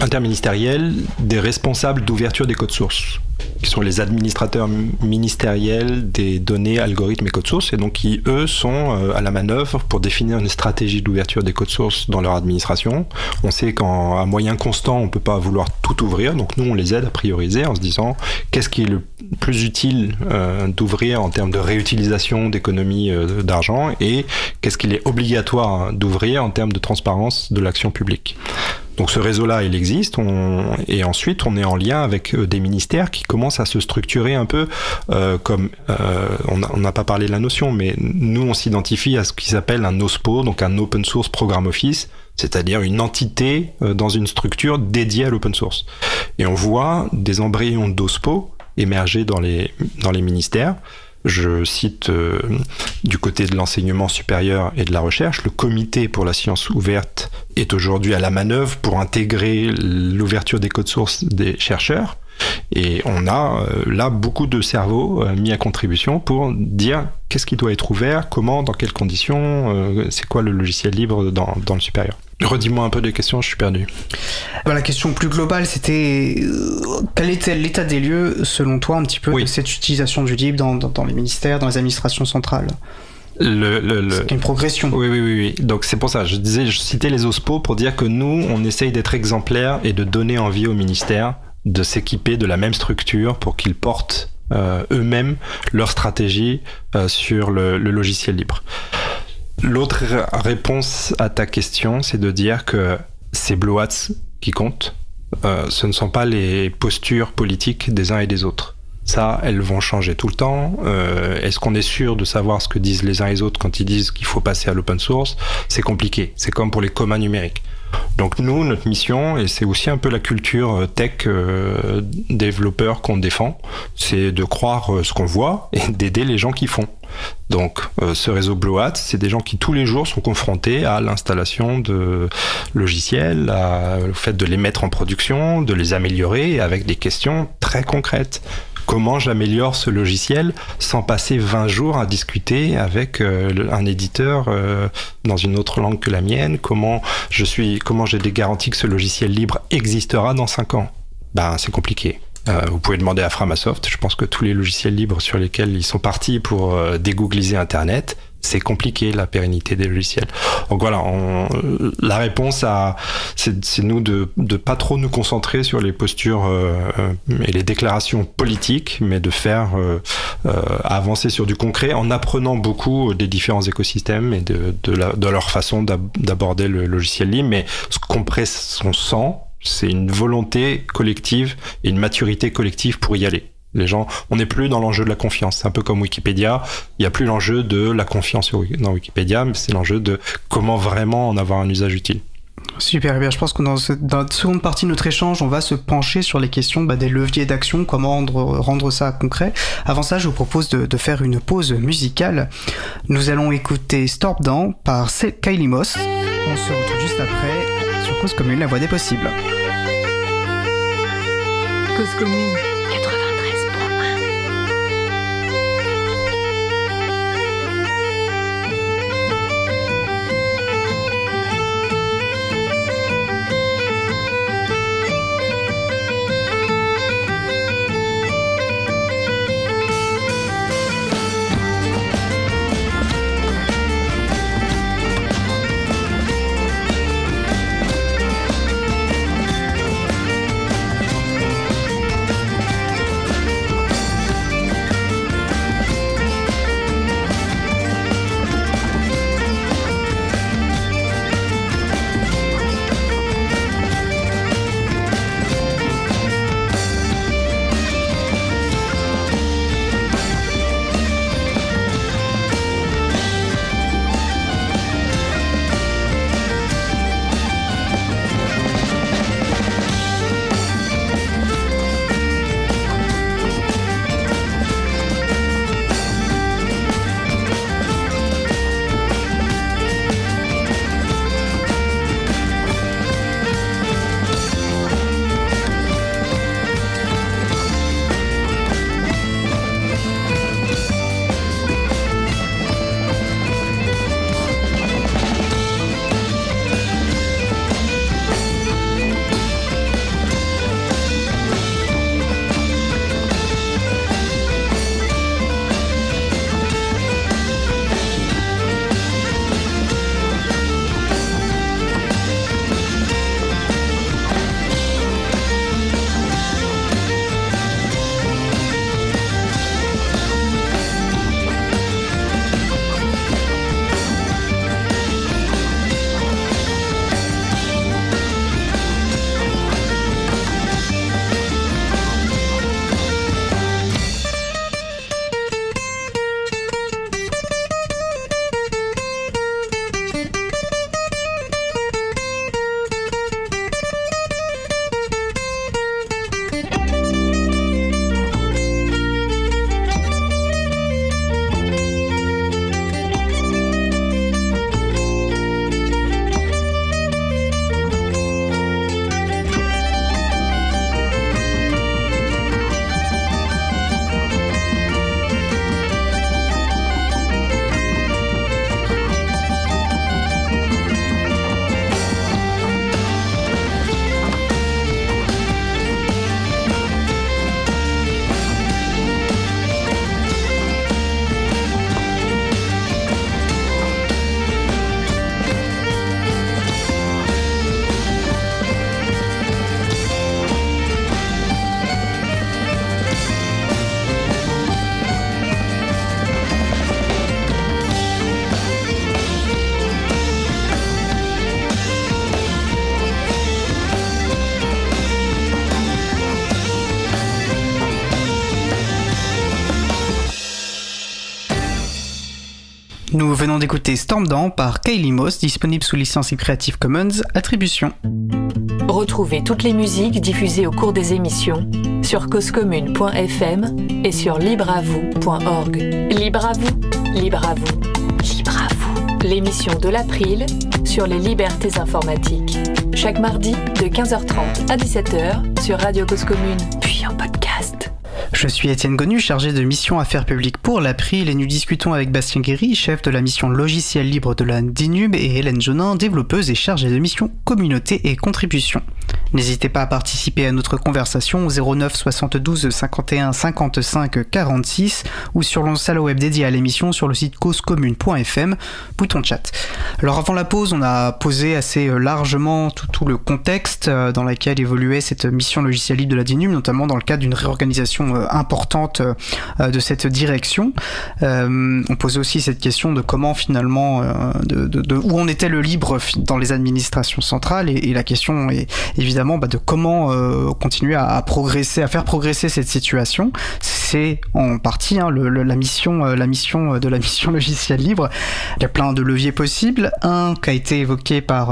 interministériel des responsables d'ouverture des codes sources qui sont les administrateurs ministériels des données, algorithmes et codes sources, et donc qui, eux, sont euh, à la manœuvre pour définir une stratégie d'ouverture des codes sources dans leur administration. On sait qu'à moyen constant, on ne peut pas vouloir tout ouvrir, donc nous, on les aide à prioriser en se disant qu'est-ce qui est le plus utile euh, d'ouvrir en termes de réutilisation, d'économie euh, d'argent, et qu'est-ce qu'il est obligatoire d'ouvrir en termes de transparence de l'action publique. Donc ce réseau-là, il existe, et ensuite on est en lien avec euh, des ministères qui commencent à se structurer un peu euh, comme, euh, on n'a pas parlé de la notion, mais nous on s'identifie à ce qui s'appelle un OSPO, donc un Open Source Program Office, c'est-à-dire une entité dans une structure dédiée à l'open source. Et on voit des embryons d'OSPO émerger dans les, dans les ministères. Je cite euh, du côté de l'enseignement supérieur et de la recherche, le comité pour la science ouverte est aujourd'hui à la manœuvre pour intégrer l'ouverture des codes sources des chercheurs. Et on a euh, là beaucoup de cerveaux euh, mis à contribution pour dire qu'est-ce qui doit être ouvert, comment, dans quelles conditions, c'est quoi le logiciel libre dans, dans le supérieur. Redis-moi un peu des questions, je suis perdu. Bah, la question plus globale, c'était euh, quel était l'état des lieux, selon toi, un petit peu, de cette utilisation du libre dans, dans, les ministères, dans les administrations centrales? Le, le, C'est une progression. Oui, oui, oui, oui. Donc c'est pour ça, je disais, je citais les OSPO pour dire que nous, on essaye d'être exemplaires et de donner envie au ministère de s'équiper de la même structure pour qu'ils portent euh, eux-mêmes leur stratégie euh, sur le, logiciel libre. L'autre réponse à ta question, c'est de dire que c'est Blue qui comptent. Euh, ce ne sont pas les postures politiques des uns et des autres. Ça, elles vont changer tout le temps. Est-ce qu'on est sûr de savoir ce que disent les uns et les autres quand ils disent qu'il faut passer à l'open source? C'est compliqué. C'est comme pour les communs numériques. Donc nous, notre mission, et c'est aussi un peu la culture euh, tech euh, développeur qu'on défend, c'est de croire euh, ce qu'on voit et d'aider les gens qui font. Donc ce réseau Blue Hat, c'est des gens qui tous les jours sont confrontés à l'installation de logiciels, au fait de les mettre en production, de les améliorer avec des questions très concrètes comment j'améliore ce logiciel sans passer 20 jours à discuter avec euh, un éditeur euh, dans une autre langue que la mienne, comment je suis, comment j'ai des garanties que ce logiciel libre existera dans 5 ans? Ben, c'est compliqué. Euh, vous pouvez demander à Framasoft. Je pense que tous les logiciels libres sur lesquels ils sont partis pour dégoogliser Internet, c'est compliqué la pérennité des logiciels. Donc voilà, la réponse à c'est nous de ne pas trop nous concentrer sur les postures euh, euh, et les déclarations politiques, mais de faire euh, avancer sur du concret en apprenant beaucoup des différents écosystèmes et de, de, leur façon d'aborder le logiciel libre. Mais ce qu'on presse, on sent, c'est une volonté collective et une maturité collective pour y aller. Les gens, on n'est plus dans l'enjeu de la confiance. C'est un peu comme Wikipédia. Il n'y a plus l'enjeu de la confiance dans Wikipédia, mais c'est l'enjeu de comment vraiment en avoir un usage utile. Super, eh bien, je pense que dans, la seconde partie de notre échange, on va se pencher sur les questions bah, des leviers d'action, comment rendre, rendre, ça concret. Avant ça, je vous propose de, faire une pause musicale. Nous allons écouter Storm Down par Kylie Moss. On se retrouve juste après sur Cause Commune, la voix des possibles. Cause Commune venons d'écouter Storm par Kylie Moss, disponible sous licence Creative Commons Attribution. Retrouvez toutes les musiques diffusées au cours des émissions sur causecommune.fm et sur libreavoue.org. Libre à vous, libre à vous, libre à vous. L'émission de l'April sur les libertés informatiques. Chaque mardi de 15h30 à 17h sur Radio Cause Commune, puis en podcast. Je suis Étienne Gonu, chargé de mission affaires publiques pour l'April et nous discutons avec Bastien Guéry, chef de la mission logiciel libre de la DINUB et Hélène Jonin, développeuse et chargée de mission communauté et contribution. N'hésitez pas à participer à notre conversation au 09 72 51 55 46 ou sur le salon web dédié à l'émission sur le site causecommune.fm, bouton chat. Alors avant la pause, on a posé assez euh, largement tout, le contexte euh, dans lequel évoluait cette mission logicielle libre de la DINUM, notamment dans le cadre d'une réorganisation euh, importante de cette direction. on posait aussi cette question de comment finalement, de, où on était le libre dans les administrations centrales et la question est évidemment bah, de comment euh, continuer à, progresser, à faire progresser cette situation. C'est en partie hein, la mission, euh, la mission euh, de la mission logicielle libre. Il y a plein de leviers possibles. Un qui a été évoqué par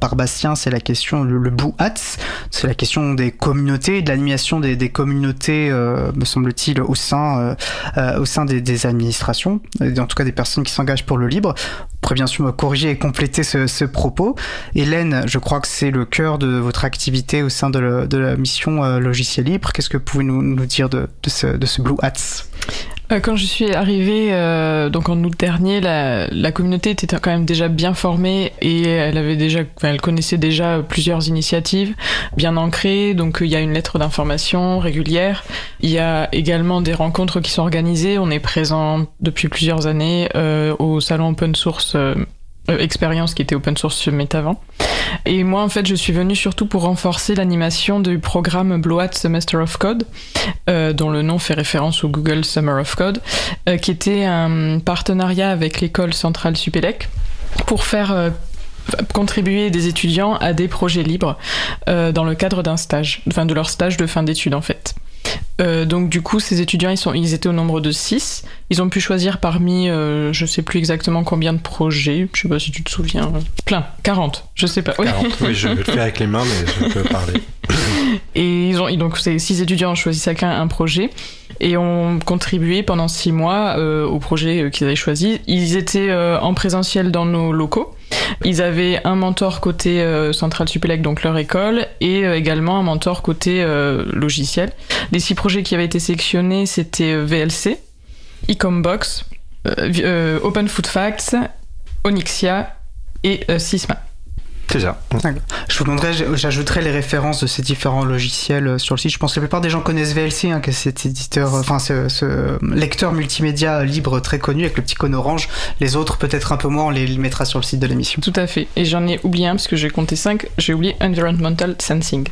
par Bastien, c'est la question le, le Hats, c'est la question des communautés, de l'animation des, communautés, me semble-t-il, au sein au sein des administrations, en tout cas des personnes qui s'engagent pour le libre pourrez bien sûr me corriger et compléter ce, propos. Hélène, je crois que c'est le cœur de votre activité au sein de, la mission euh, logiciel libre. Qu'est-ce que vous pouvez nous, dire de, ce, de ce Blue Hats? Quand je suis arrivée, euh, donc en août dernier, la, communauté était quand même déjà bien formée et elle avait déjà, elle connaissait déjà plusieurs initiatives bien ancrées. Donc il y a une lettre d'information régulière. Il y a également des rencontres qui sont organisées. On est présent depuis plusieurs années euh, au salon open source expérience qui était open source Summit avant. Et moi, en fait, je suis venue surtout pour renforcer l'animation du programme Bloat Semester of Code, euh, dont le nom fait référence au Google Summer of Code, euh, qui était un partenariat avec l'école centrale Supélec pour faire euh, contribuer des étudiants à des projets libres dans le cadre d'un stage, enfin de leur stage de fin d'études en fait. Euh, donc du coup, ces étudiants, ils, sont, ils étaient au nombre de 6. Ils ont pu choisir parmi, euh, je sais plus exactement combien de projets, je sais pas si tu te souviens, plein, 40, je sais pas. 40, oui, je vais le faire avec les mains, mais je peux parler. Et ils ont, donc ces 6 étudiants ont choisi chacun un projet et ont contribué pendant 6 mois euh, au projet qu'ils avaient choisi. Ils étaient en présentiel dans nos locaux. Ils avaient un mentor côté euh, Central Supélec, donc leur école, et euh, également un mentor côté euh, logiciel. Les six projets qui avaient été sélectionnés, c'était VLC, Ecombox, Open Food Facts, Onyxia et Sysma. C'est ça. Je vous demanderai, j'ajouterai les références de ces différents logiciels euh, sur le site. Je pense que la plupart des gens connaissent VLC, hein, que cet éditeur, euh, enfin ce, lecteur multimédia libre très connu avec le petit cône orange. Les autres, peut-être un peu moins, on les mettra sur le site de l'émission. Tout à fait. Et j'en ai oublié un parce que j'ai compté 5. J'ai oublié Environmental Sensing.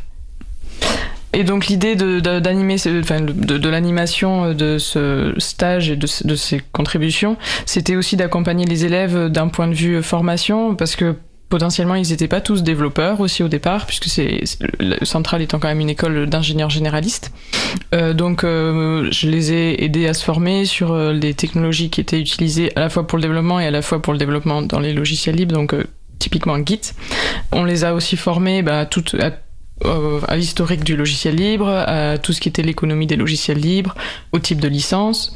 Et donc l'idée d'animer, de, de, de l'animation euh, de ce stage et de, de ces contributions, c'était aussi d'accompagner les élèves d'un point de vue formation, parce que potentiellement ils n'étaient pas tous développeurs aussi au départ puisque c'est Central étant quand même une école d'ingénieurs généralistes. Euh, donc euh, je les ai aidés à se former sur euh, les technologies qui étaient utilisées à la fois pour le développement et à la fois pour le développement dans les logiciels libres donc typiquement Git. On les a aussi formés bah, à, à l'historique du logiciel libre à tout ce qui était l'économie des logiciels libres au type de licence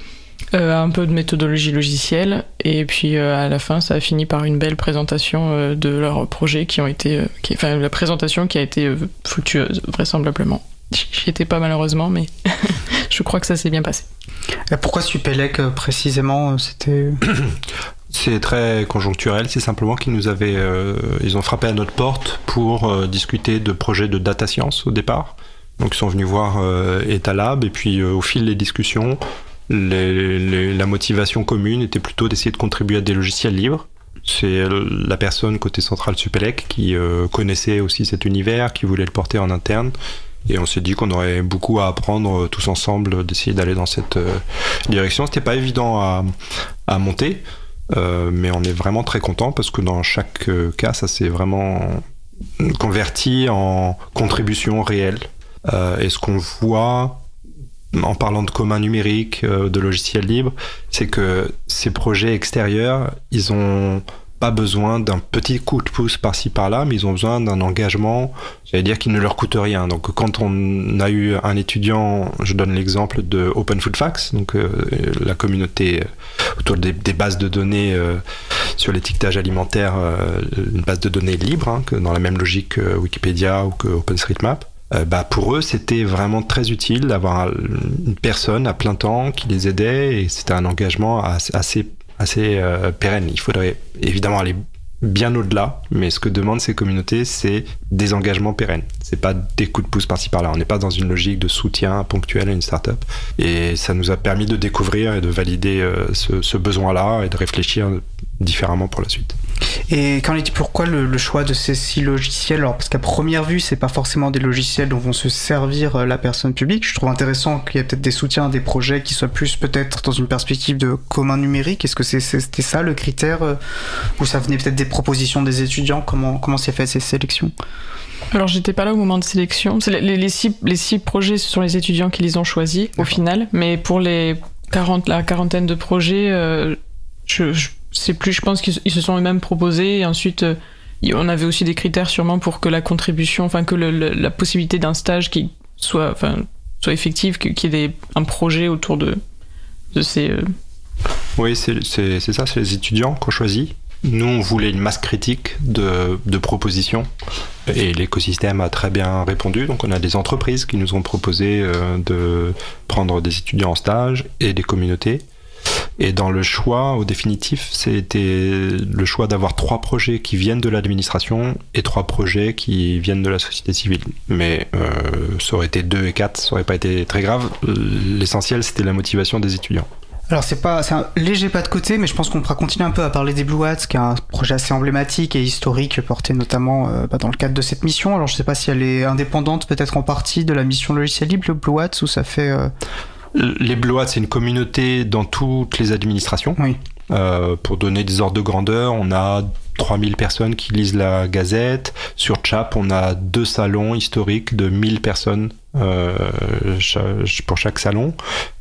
un peu de méthodologie logicielle, et puis euh, à la fin, ça a fini par une belle présentation euh, de leurs projets qui ont été, enfin la présentation qui a été fructueuse vraisemblablement. J'y étais pas malheureusement, mais je crois que ça s'est bien passé. Et pourquoi Supélec précisément C'était c'est très conjoncturel, c'est simplement qu'ils nous avaient, ils ont frappé à notre porte pour discuter de projets de data science au départ. Donc ils sont venus voir Etalab et puis au fil des discussions, la motivation commune était plutôt d'essayer de contribuer à des logiciels libres. C'est la personne côté central Supélec qui euh, connaissait aussi cet univers, qui voulait le porter en interne. Et on s'est dit qu'on aurait beaucoup à apprendre euh, tous ensemble, d'essayer d'aller dans cette euh, direction. C'était pas évident à, monter, mais on est vraiment très content parce que dans chaque cas, ça s'est vraiment converti en contribution réelle. et ce qu'on voit en parlant de commun numérique, de logiciels libres, c'est que ces projets extérieurs, ils ont pas besoin d'un petit coup de pouce par-ci par-là, mais ils ont besoin d'un engagement, j'allais dire, qui ne leur coûte rien. Donc quand on a eu un étudiant, je donne l'exemple de Open Food Facts, donc euh, la communauté autour des, bases de données euh, sur l'étiquetage alimentaire, euh, une base de données libre, hein, que dans la même logique que Wikipédia ou que OpenStreetMap. Bah pour eux, c'était vraiment très utile d'avoir une personne à plein temps qui les aidait et c'était un engagement assez assez euh, pérenne. Il faudrait évidemment aller bien au-delà, mais ce que demandent ces communautés, c'est des engagements pérennes. C'est pas des coups de pouce par-ci par-là. On n'est pas dans une logique de soutien ponctuel à une startup. Et ça nous a permis de découvrir et de valider euh, ce besoin-là et de réfléchir différemment pour la suite. Et quand dit pourquoi le, choix de ces six logiciels? Alors parce qu'à première vue, c'est pas forcément des logiciels dont vont se servir euh, la personne publique. Je trouve intéressant qu'il y ait peut-être des soutiens à des projets qui soient plus peut-être dans une perspective de commun numérique. Est-ce que c'était ça le critère euh, ou ça venait peut-être des propositions des étudiants? Comment comment s'est fait ces sélections alors j'étais pas là au moment de sélection. Les, les, six, les six projets, ce sont les étudiants qui les ont choisis au final. Mais pour les 40, la quarantaine de projets, euh, je c'est plus, je pense qu'ils se sont eux-mêmes proposés. Et ensuite, euh, on avait aussi des critères sûrement pour que la contribution, enfin que la possibilité d'un stage qui soit, effective, qu'il y ait un projet autour de, de ces. Euh, oui, c'est ça, c'est les étudiants qu'on choisit. Nous, on voulait une masse critique de, de propositions et l'écosystème a très bien répondu. Donc, on a des entreprises qui nous ont proposé euh, de prendre des étudiants en stage et des communautés. Et dans le choix, au définitif, c'était le choix d'avoir trois projets qui viennent de l'administration et trois projets qui viennent de la société civile. Mais euh, ça aurait été deux et quatre, ça aurait pas été très grave. L'essentiel, c'était la motivation des étudiants. Alors c'est pas, c'est un léger pas de côté, mais je pense qu'on pourra continuer un peu à parler des Blue Hats, qui est un projet assez emblématique et historique porté notamment euh, bah, dans le cadre de cette mission. Alors je sais pas si elle est indépendante, peut-être en partie de la mission logicielle libre, le Blue Hats, ou ça fait. Euh, les Blois, c'est une communauté dans toutes les administrations. Euh, pour donner des ordres de grandeur, on a 3000 personnes qui lisent la Gazette. Sur Chap, on a deux salons historiques de 1000 personnes euh, pour chaque salon.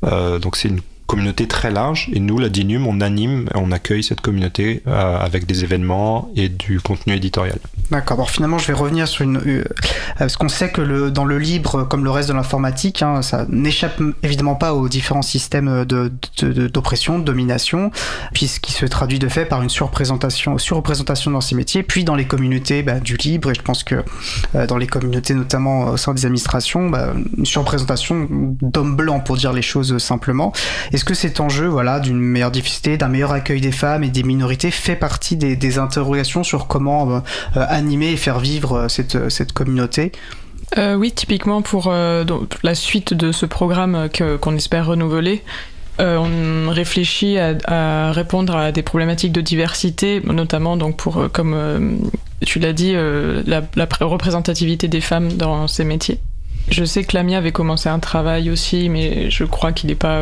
Euh, donc c'est une communauté très large et nous, la DINUM, on anime, on accueille cette communauté euh, avec des événements et du contenu éditorial. D'accord. Alors finalement, je vais revenir sur une. Euh, parce qu'on sait que dans le libre, comme le reste de l'informatique, hein, ça n'échappe évidemment pas aux différents systèmes d'oppression, de, de, domination, puisqu'il se traduit de fait par une surreprésentation dans ces métiers, puis dans les communautés bah, du libre. Et je pense que euh, dans les communautés, notamment au sein des administrations, bah, une surreprésentation d'hommes blancs, pour dire les choses simplement. Et est-ce que cet enjeu voilà, d'une meilleure diversité, d'un meilleur accueil des femmes et des minorités fait partie des, interrogations sur comment euh, euh, animer et faire vivre euh, cette, communauté? Oui, typiquement pour la suite de ce programme qu'on espère renouveler, on réfléchit à, répondre à des problématiques de diversité, notamment donc pour, comme tu l'as dit, la, la, représentativité des femmes dans ces métiers. Je sais que Lamia avait commencé un travail aussi, mais je crois qu'il n'est pas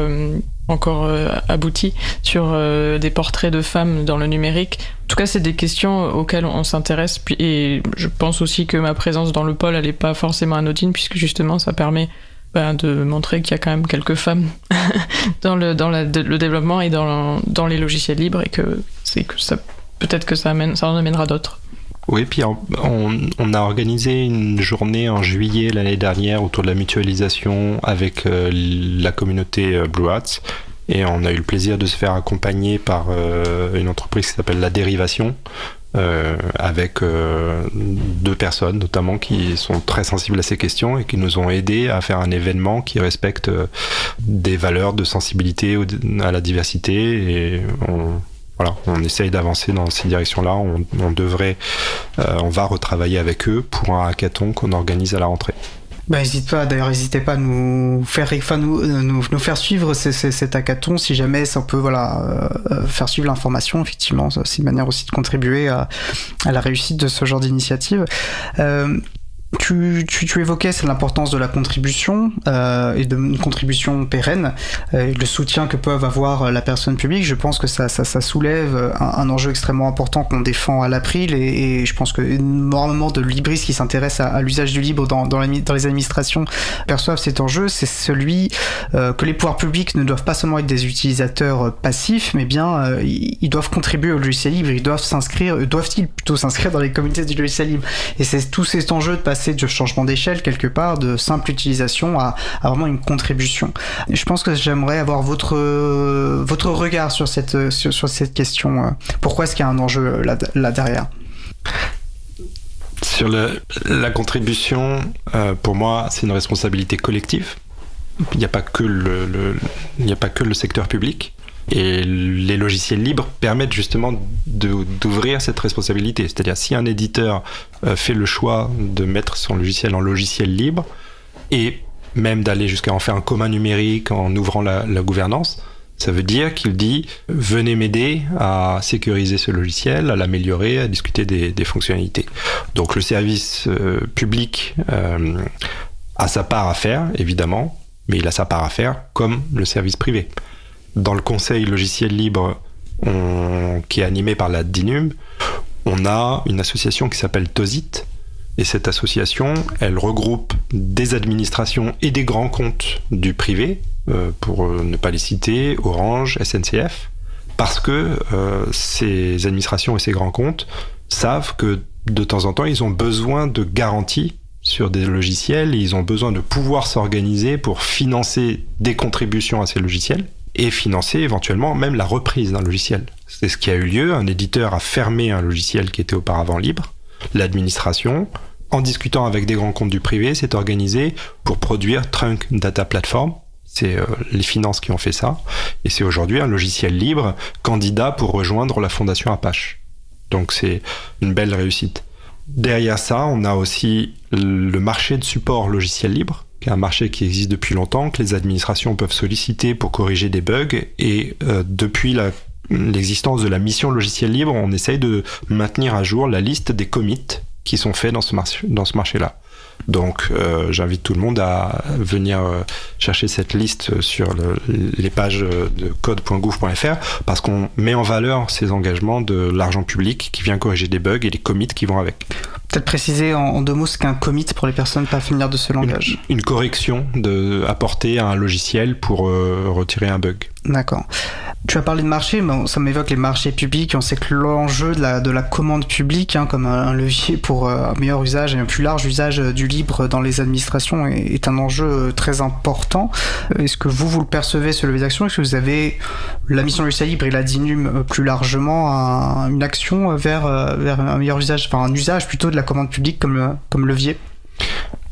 encore euh, abouti sur euh, des portraits de femmes dans le numérique. En tout cas, c'est des questions auxquelles on, s'intéresse. Et je pense aussi que ma présence dans le pôle, elle n'est pas forcément anodine, puisque justement, ça permet ben, de montrer qu'il y a quand même quelques femmes dans, le, dans le développement et dans, dans les logiciels libres, et que c'est que ça peut-être que ça, amène, ça en amènera d'autres. Oui, puis on, a organisé une journée en juillet l'année dernière autour de la mutualisation avec euh, la communauté euh, Blue Hats. Et on a eu le plaisir de se faire accompagner par euh, une entreprise qui s'appelle La Dérivation, avec deux personnes notamment qui sont très sensibles à ces questions et qui nous ont aidés à faire un événement qui respecte des valeurs de sensibilité à la diversité. Et on, voilà, on essaye d'avancer dans ces directions-là. On, devrait, euh, on va retravailler avec eux pour un hackathon qu'on organise à la rentrée. Bah, n'hésite pas, d'ailleurs, n'hésitez pas à nous faire, euh, suivre cet hackathon si jamais ça peut voilà, euh, faire suivre l'information. Effectivement, c'est une manière aussi de contribuer à, la réussite de ce genre d'initiative. Tu, tu, tu, évoquais l'importance de la contribution euh, et d'une contribution pérenne euh, le soutien que peuvent avoir la personne publique. Je pense que ça, ça, ça soulève un, enjeu extrêmement important qu'on défend à l'April et, et, je pense que énormément de libristes qui s'intéressent à, l'usage du libre dans, dans, la, dans, les administrations perçoivent cet enjeu. C'est celui euh, que les pouvoirs publics ne doivent pas seulement être des utilisateurs passifs, mais bien euh, ils doivent contribuer au logiciel libre, ils doivent s'inscrire, doivent-ils plutôt s'inscrire dans les communautés du logiciel libre? Et c'est tout cet enjeu de passer de changement d'échelle quelque part, de simple utilisation à, vraiment une contribution. je pense que j'aimerais avoir votre, votre regard sur cette, sur, cette question. Pourquoi est-ce qu'il y a un enjeu là, là derrière? Sur la contribution, euh, pour moi, c'est une responsabilité collective. Il n'y a le, a pas que le secteur public. Et les logiciels libres permettent justement d'ouvrir cette responsabilité. C'est-à-dire si un éditeur euh, fait le choix de mettre son logiciel en logiciel libre et même d'aller jusqu'à en faire un commun numérique en ouvrant la, gouvernance, ça veut dire qu'il dit venez m'aider à sécuriser ce logiciel, à l'améliorer, à discuter des, des, fonctionnalités. Donc le service euh, public euh, a sa part à faire, évidemment, mais il a sa part à faire comme le service privé dans le conseil logiciel libre qui est animé par la DINUM, on a une association qui s'appelle TOSIT. Et cette association, elle regroupe des administrations et des grands comptes du privé, euh, pour ne pas les citer, Orange, SNCF, parce que euh, ces administrations et ces grands comptes savent que de temps en temps, ils ont besoin de garanties sur des logiciels ils ont besoin de pouvoir s'organiser pour financer des contributions à ces logiciels et financer éventuellement même la reprise d'un logiciel. C'est ce qui a eu lieu. Un éditeur a fermé un logiciel qui était auparavant libre. L'administration, en discutant avec des grands comptes du privé, s'est organisée pour produire Trunk Data Platform. C'est euh, les finances qui ont fait ça. Et c'est aujourd'hui un logiciel libre candidat pour rejoindre la fondation Apache. Donc c'est une belle réussite. Derrière ça, on a aussi le marché de support logiciel libre qui un marché qui existe depuis longtemps, que les administrations peuvent solliciter pour corriger des bugs. Et euh, depuis l'existence de la mission logiciel libre, on essaye de maintenir à jour la liste des commits qui sont faits dans ce, marché, dans ce marché-là. Donc euh, j'invite tout le monde à venir euh, chercher cette liste sur le, les pages de code.gouv.fr parce qu'on met en valeur ces engagements de l'argent public qui vient corriger des bugs et les commits qui vont avec. Peut-être préciser en, en, deux mots ce qu'est un commit pour les personnes pas familières de ce langage. Une, une correction de, apportée à un logiciel pour euh, retirer un bug. D'accord. Tu as parlé de marché, mais ça m'évoque les marchés publics. On sait que l'enjeu de la, de la commande publique, hein, comme un, levier pour un meilleur usage et un plus large usage du libre dans les administrations, est, un enjeu euh, très important. Est-ce que vous, vous le percevez, ce levier d'action? Est-ce que vous avez la mission logiciel libre et la DINUM plus largement un, une action vers, vers un meilleur usage, enfin un usage plutôt de la commande publique comme, comme levier?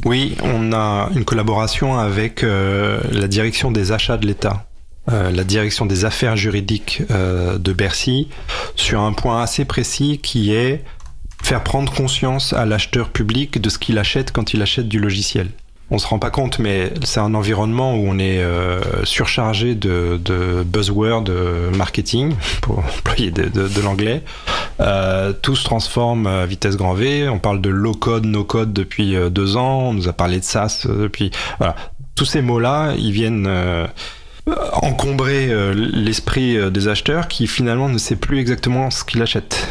Oui, on a une collaboration avec euh, la direction des achats de l'État. Euh, la direction des affaires juridiques euh, de Bercy sur un point assez précis qui est faire prendre conscience à l'acheteur public de ce qu'il achète quand il achète du logiciel on se rend pas compte, mais c'est un environnement où on est euh, surchargé de, buzzwords de marketing, pour employer de, l'anglais. Euh, tout se transforme à vitesse grand V. On parle de low code, no code depuis euh, deux ans. On nous a parlé de SaaS depuis. Tous ces mots-là, ils viennent euh, encombrer euh, l'esprit euh, des acheteurs qui finalement ne sait plus exactement ce qu'il achète.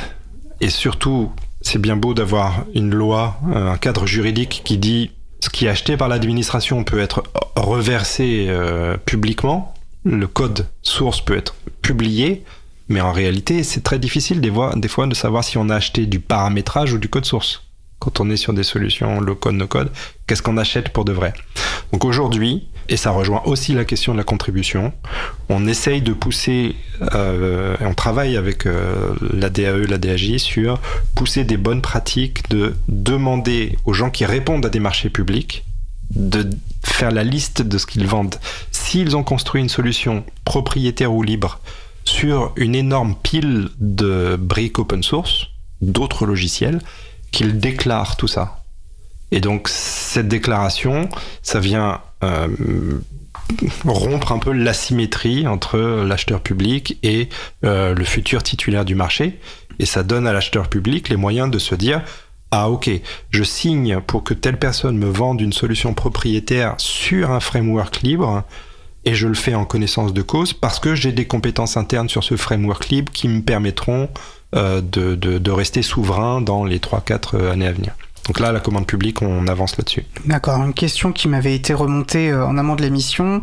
Et surtout, c'est bien beau d'avoir une loi, un cadre juridique qui dit ce qui est acheté par l'administration peut être reversé euh, publiquement, le code source peut être publié, mais en réalité, c'est très difficile des fois, des fois de savoir si on a acheté du paramétrage ou du code source. Quand on est sur des solutions low code, no code, qu'est-ce qu'on achète pour de vrai? Donc aujourd'hui, et ça rejoint aussi la question de la contribution, on essaye de pousser, euh, on travaille avec euh, la DAE, la DAJ sur pousser des bonnes pratiques, de demander aux gens qui répondent à des marchés publics de faire la liste de ce qu'ils vendent. S'ils ont construit une solution propriétaire ou libre sur une énorme pile de briques open source, d'autres logiciels, qu'ils déclarent tout ça. Et donc cette déclaration, ça vient euh, rompre un peu l'asymétrie entre l'acheteur public et euh, le futur titulaire du marché. Et ça donne à l'acheteur public les moyens de se dire ah ok, je signe pour que telle personne me vende une solution propriétaire sur un framework libre et je le fais en connaissance de cause parce que j'ai des compétences internes sur ce framework libre qui me permettront euh, de, de, rester souverain dans les 3-4 années à venir. Donc là, la commande publique, on avance là-dessus. D'accord. Une question qui m'avait été remontée euh, en amont de l'émission,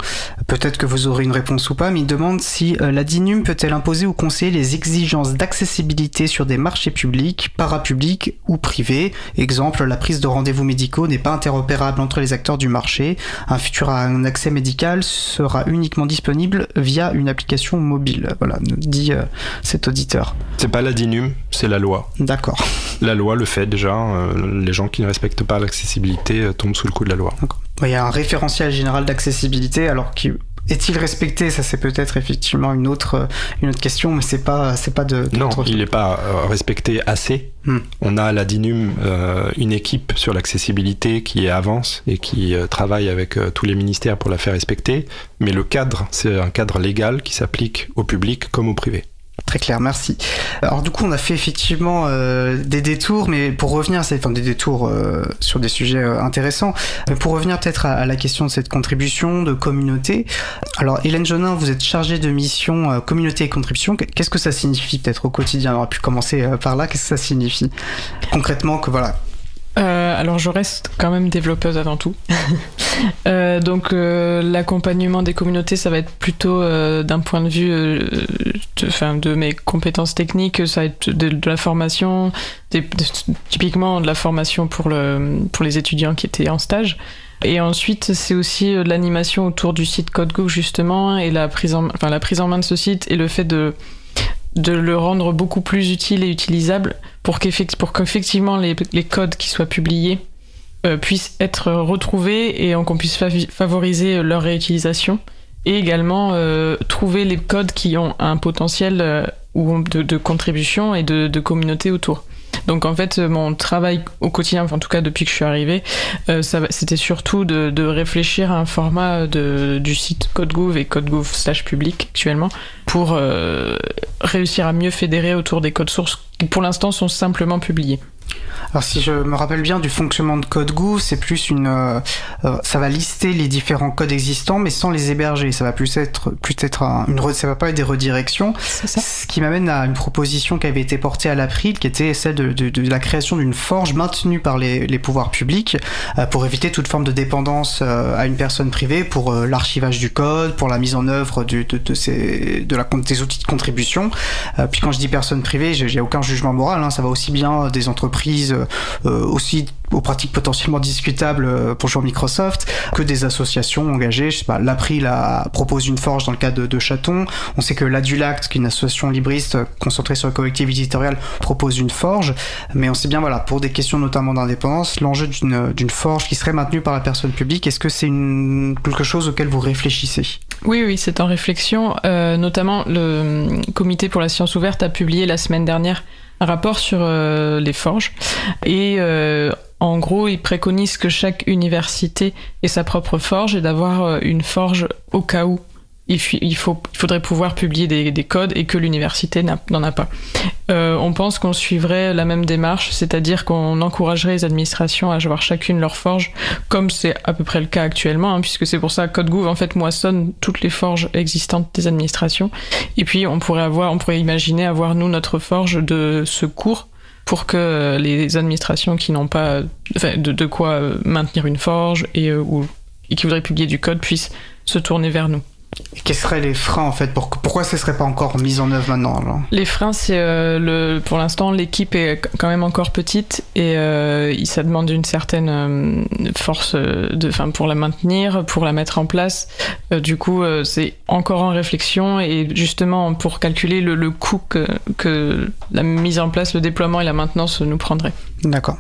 peut-être que vous aurez une réponse ou pas, mais il demande si euh, la DINUM peut-elle imposer ou conseiller les exigences d'accessibilité sur des marchés publics, parapublics ou privés? Exemple, la prise de rendez-vous médicaux n'est pas interopérable entre les acteurs du marché. Un futur accès médical sera uniquement disponible via une application mobile. Voilà, nous dit euh, cet auditeur. C'est pas la DINUM, c'est la loi. D'accord. La loi le fait déjà. les gens qui ne respectent pas l'accessibilité euh, tombent sous le coup de la loi. Il y a un référentiel général d'accessibilité, alors qui est-il respecté? Ça, c'est peut-être effectivement une autre, euh, une autre question, mais c'est pas, c'est pas de. non, il n'est pas euh, respecté assez. Hmm. On a à la DINUM une équipe sur l'accessibilité qui avance et qui travaille avec tous les ministères pour la faire respecter. Mais le cadre, c'est un cadre légal qui s'applique au public comme au privé. Très clair, merci. Alors du coup, on a fait effectivement euh, des détours, mais pour revenir, c'est enfin des détours euh, sur des sujets euh, intéressants. Mais pour revenir peut-être à, la question de cette contribution de communauté. Alors Hélène Jonin, vous êtes chargée de mission communauté et contribution. Qu'est-ce que ça signifie peut-être au quotidien? On aurait pu commencer par là. Qu'est-ce que ça signifie? Concrètement que voilà euh, alors je reste quand même développeuse avant tout. euh, donc euh, l'accompagnement des communautés, ça va être plutôt euh, d'un point de vue de, de mes compétences techniques, ça va être de, la formation, des, typiquement de la formation pour, le, pour les étudiants qui étaient en stage. Et ensuite, c'est aussi de l'animation autour du site CodeGo justement et la prise en, enfin, la prise en main de ce site et le fait de de le rendre beaucoup plus utile et utilisable pour qu'effectivement les, codes qui soient publiés euh, puissent être retrouvés et qu'on puisse favoriser leur réutilisation et également euh, trouver les codes qui ont un potentiel euh, de, contribution et de communauté autour. Donc en fait, mon travail au quotidien, en tout cas depuis que je suis arrivée, euh, c'était surtout de, réfléchir à un format de, du site CodeGouv et CodeGouv slash public actuellement pour euh, réussir à mieux fédérer autour des codes sources qui pour l'instant sont simplement publiés. Alors si je me rappelle bien du fonctionnement de CodeGouv, c'est plus une, euh, euh, ça va lister les différents codes existants, mais sans les héberger. Ça va plus être, plus être une, ça va pas être des redirections. Ce qui m'amène à une proposition qui avait été portée à l'April, qui était celle de, de, de la création d'une forge maintenue par les, les pouvoirs publics euh, pour éviter toute forme de dépendance à une personne privée pour l'archivage du code, pour la mise en œuvre de, de, ces, de la, des outils de contribution. puis quand je dis personne privée, j'ai aucun jugement moral. Hein, ça va aussi bien des entreprises euh, aussi aux pratiques potentiellement discutables euh, pour jouer Microsoft, que des associations engagées. Je sais pas, l'April propose une forge dans le cadre de, de Chaton. On sait que l'Adulact, qui est une association libriste concentrée sur le collectif éditorial, propose une forge. Mais on sait bien, voilà, pour des questions notamment d'indépendance, l'enjeu d'une forge qui serait maintenue par la personne publique, est-ce que c'est quelque chose auquel vous réfléchissez? Oui, oui, c'est en réflexion. Euh, notamment, le Comité pour la science ouverte a publié la semaine dernière rapport sur euh, les forges. Et euh, en gros, il préconise que chaque université ait sa propre forge et d'avoir euh, une forge au cas où il, il, faudrait pouvoir publier des, des codes et que l'université n'en a, pas. Euh, on pense qu'on suivrait la même démarche, c'est-à-dire qu'on encouragerait les administrations à avoir chacune leur forge, comme c'est à peu près le cas actuellement, hein, puisque c'est pour ça que CodeGouv en fait moissonne toutes les forges existantes des administrations. Et puis on pourrait avoir, on pourrait imaginer avoir nous notre forge de secours pour que les administrations qui n'ont pas de, de, quoi maintenir une forge et, euh, ou, et qui voudraient publier du code puissent se tourner vers nous. Quels seraient les freins en fait pour, Pourquoi ce serait pas encore mis en œuvre maintenant Les freins, c'est euh, le pour l'instant l'équipe est quand même encore petite et euh, ça demande une certaine euh, force de, fin, pour la maintenir, pour la mettre en place. Euh, du coup, euh, c'est encore en réflexion et justement pour calculer le, le coût que, que, la mise en place, le déploiement et la maintenance nous prendraient. D'accord.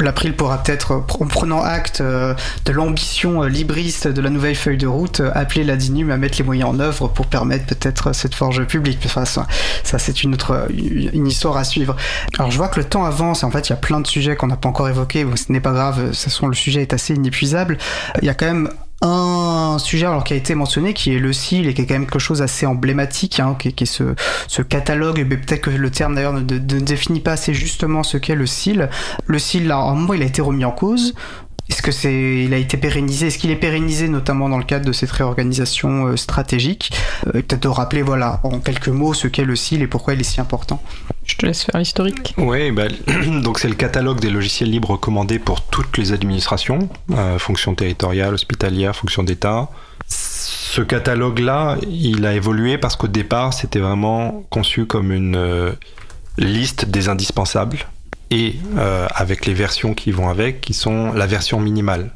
L'April pourra peut-être, en prenant acte de l'ambition libriste de la nouvelle feuille de route, appeler la DINUM à mettre les moyens en œuvre pour permettre peut-être cette forge publique. Ça c'est une autre une histoire à suivre. Alors je vois que le temps avance. En fait, il y a plein de sujets qu'on n'a pas encore évoqués. ce n'est pas grave. De toute façon, le sujet est assez inépuisable. Il y a quand même un sujet alors qui a été mentionné qui est le CIL et qui est quand même quelque chose assez emblématique hein, qui, est ce, catalogue mais peut-être que le terme d'ailleurs ne, définit pas assez justement ce qu'est le CIL le CIL à un moment il a été remis en cause est-ce que c'est, il a été pérennisé? Est-ce qu'il est pérennisé notamment dans le cadre de cette réorganisation euh, stratégique? Euh, Peut-être de rappeler, voilà, en quelques mots, ce qu'est le CIL et pourquoi il est si important. Je te laisse faire l'historique. Oui, bah, donc c'est le catalogue des logiciels libres recommandés pour toutes les administrations, euh, fonction territoriale, hospitalière, fonction d'État. Ce catalogue-là, il a évolué parce qu'au départ, c'était vraiment conçu comme une liste des indispensables et euh, avec les versions qui vont avec, qui sont la version minimale.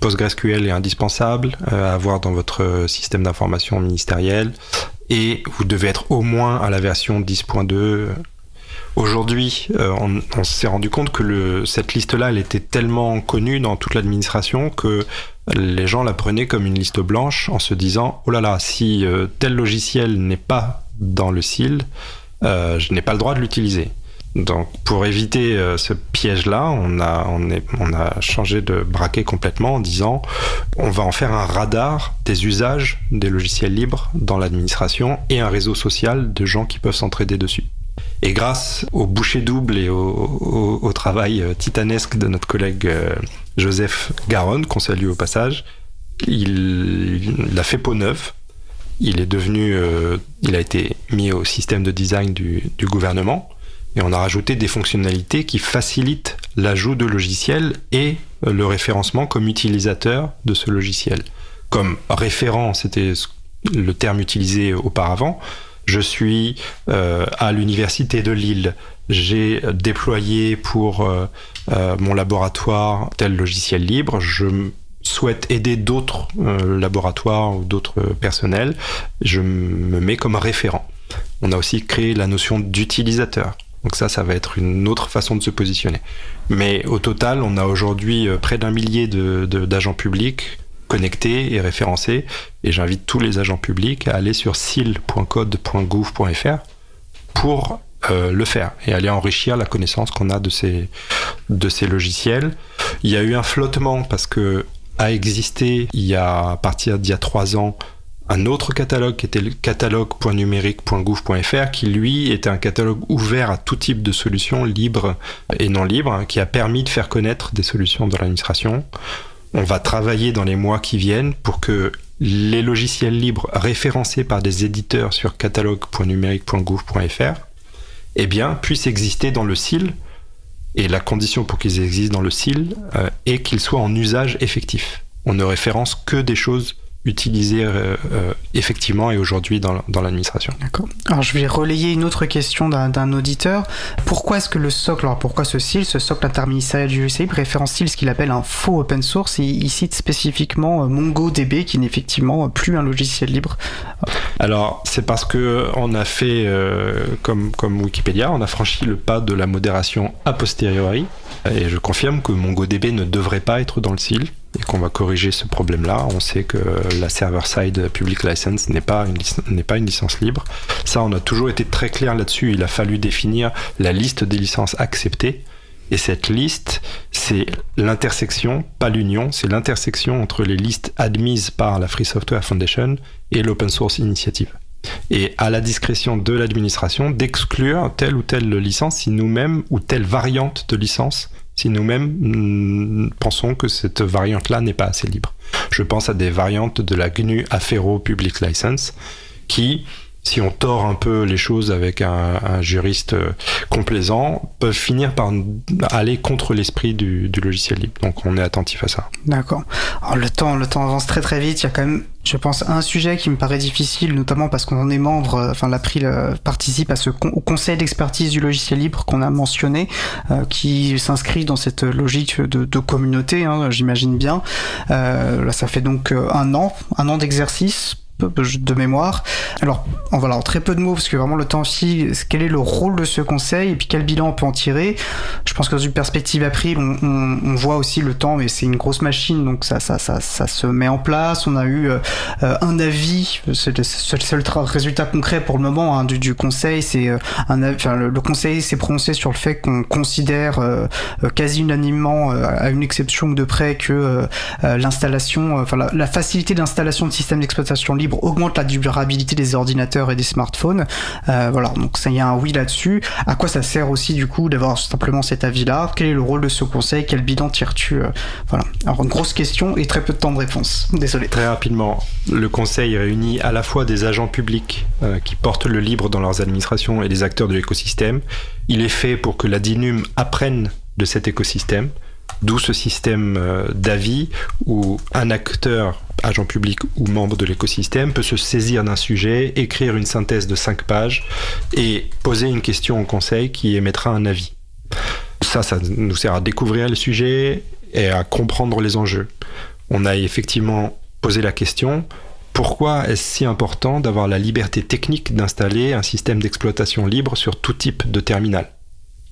PostgreSQL est indispensable euh, à avoir dans votre système d'information ministériel et vous devez être au moins à la version 10.2. Aujourd'hui, euh, on, s'est rendu compte que cette liste-là, elle était tellement connue dans toute l'administration que les gens la prenaient comme une liste blanche en se disant oh là là, si tel logiciel n'est pas dans le SIL, je n'ai pas le droit de l'utiliser. Donc, pour éviter euh, ce piège-là, on a, changé de braquet complètement en disant on va en faire un radar des usages des logiciels libres dans l'administration et un réseau social de gens qui peuvent s'entraider dessus. Et grâce au boucher double et au, travail euh, titanesque de notre collègue euh, Joseph Garonne, qu'on salue au passage, il, il, a fait peau neuve. Il est devenu, il a été mis au système de design du gouvernement et on a rajouté des fonctionnalités qui facilitent l'ajout de logiciels et euh, le référencement comme utilisateur de ce logiciel. Comme référent, c'était le terme utilisé auparavant. Je suis euh, à l'université de Lille. J'ai déployé pour euh, mon laboratoire tel logiciel libre. Je souhaite aider d'autres laboratoires ou d'autres personnels. Je me mets comme référent. On a aussi créé la notion d'utilisateur. Donc ça, ça va être une autre façon de se positionner. Mais au total, on a aujourd'hui euh, près d'un millier d'agents publics connectés et référencés. Et j'invite tous les agents publics à aller sur sil.code.gouv.fr pour euh, le faire et aller enrichir la connaissance qu'on a de ces, de ces logiciels. Il y a eu un flottement parce que a existé il y a à partir d'il y a trois ans un autre catalogue qui était le catalogue.numérique.gouv.fr qui lui était un catalogue ouvert à tout type de solutions libres et non libres hein, qui a permis de faire connaître des solutions dans l'administration. On va travailler dans les mois qui viennent pour que les logiciels libres référencés par des éditeurs sur catalogue.numérique.gouv.fr eh bien, puissent exister dans le SIL. Et la condition pour qu'ils existent dans le SIL euh, est qu'ils soient en usage effectif. On ne référence que des choses utilisé euh, euh, effectivement et aujourd'hui dans, dans l'administration. D'accord. Alors je vais relayer une autre question d'un auditeur. Pourquoi est-ce que le socle, alors pourquoi ce SIL, ce socle interministériel du GCI, référence-t-il ce qu'il appelle un faux open source? Et il cite spécifiquement euh, MongoDB qui n'est effectivement plus un logiciel libre Alors c'est parce que on a fait, euh, comme, comme Wikipédia, on a franchi le pas de la modération a posteriori et je confirme que MongoDB ne devrait pas être dans le SIL et qu'on va corriger ce problème-là. On sait que la server-side public license n'est pas, une, pas une licence libre. Ça, on a toujours été très clair là-dessus. Il a fallu définir la liste des licences acceptées. Et cette liste, c'est l'intersection, pas l'union, c'est l'intersection entre les listes admises par la Free Software Foundation et l'Open Source Initiative. Et à la discrétion de l'administration d'exclure telle ou telle licence si nous-mêmes ou telle variante de licence si nous-mêmes mm, pensons que cette variante-là n'est pas assez libre. Je pense à des variantes de la GNU Affero Public License qui, si on tord un peu les choses avec un, juriste euh, complaisant, peuvent finir par aller contre l'esprit du, logiciel libre. Donc on est attentif à ça. D'accord. Le temps, le temps avance très très vite. Il y a quand même, je pense, un sujet qui me paraît difficile, notamment parce qu'on est membre, euh, enfin l'April euh, participe à ce au conseil d'expertise du logiciel libre qu'on a mentionné, qui s'inscrit dans cette logique de, communauté, hein, j'imagine bien. Là, ça fait donc un an, un an d'exercice de mémoire. Alors, on va en très peu de mots, parce que vraiment le temps file, quel est le rôle de ce conseil, et puis quel bilan on peut en tirer. Je pense que dans une perspective April, on, on, voit aussi le temps, mais c'est une grosse machine, donc ça, ça, ça, ça, se met en place. On a eu un avis, c'est le seul résultat concret pour le moment hein, du, du, conseil, c'est un enfin, le, conseil s'est prononcé sur le fait qu'on considère quasi unanimement, à une exception de près, que l'installation, enfin la, la facilité d'installation de systèmes d'exploitation libre augmente la durabilité des ordinateurs et des smartphones. Euh, voilà, donc ça y a un oui là-dessus. À quoi ça sert aussi du coup d'avoir simplement cet avis-là? Quel est le rôle de ce conseil? Quel bilan tires-tu euh, Voilà. Alors une grosse question et très peu de temps de réponse. Désolé. Très rapidement, le conseil réunit à la fois des agents publics euh, qui portent le libre dans leurs administrations et des acteurs de l'écosystème. Il est fait pour que la DINUM apprenne de cet écosystème D'où ce système euh, d'avis où un acteur, agent public ou membre de l'écosystème peut se saisir d'un sujet, écrire une synthèse de cinq pages et poser une question au conseil qui émettra un avis. Ça, ça nous sert à découvrir le sujet et à comprendre les enjeux. On a effectivement posé la question, pourquoi est-ce si important d'avoir la liberté technique d'installer un système d'exploitation libre sur tout type de terminal?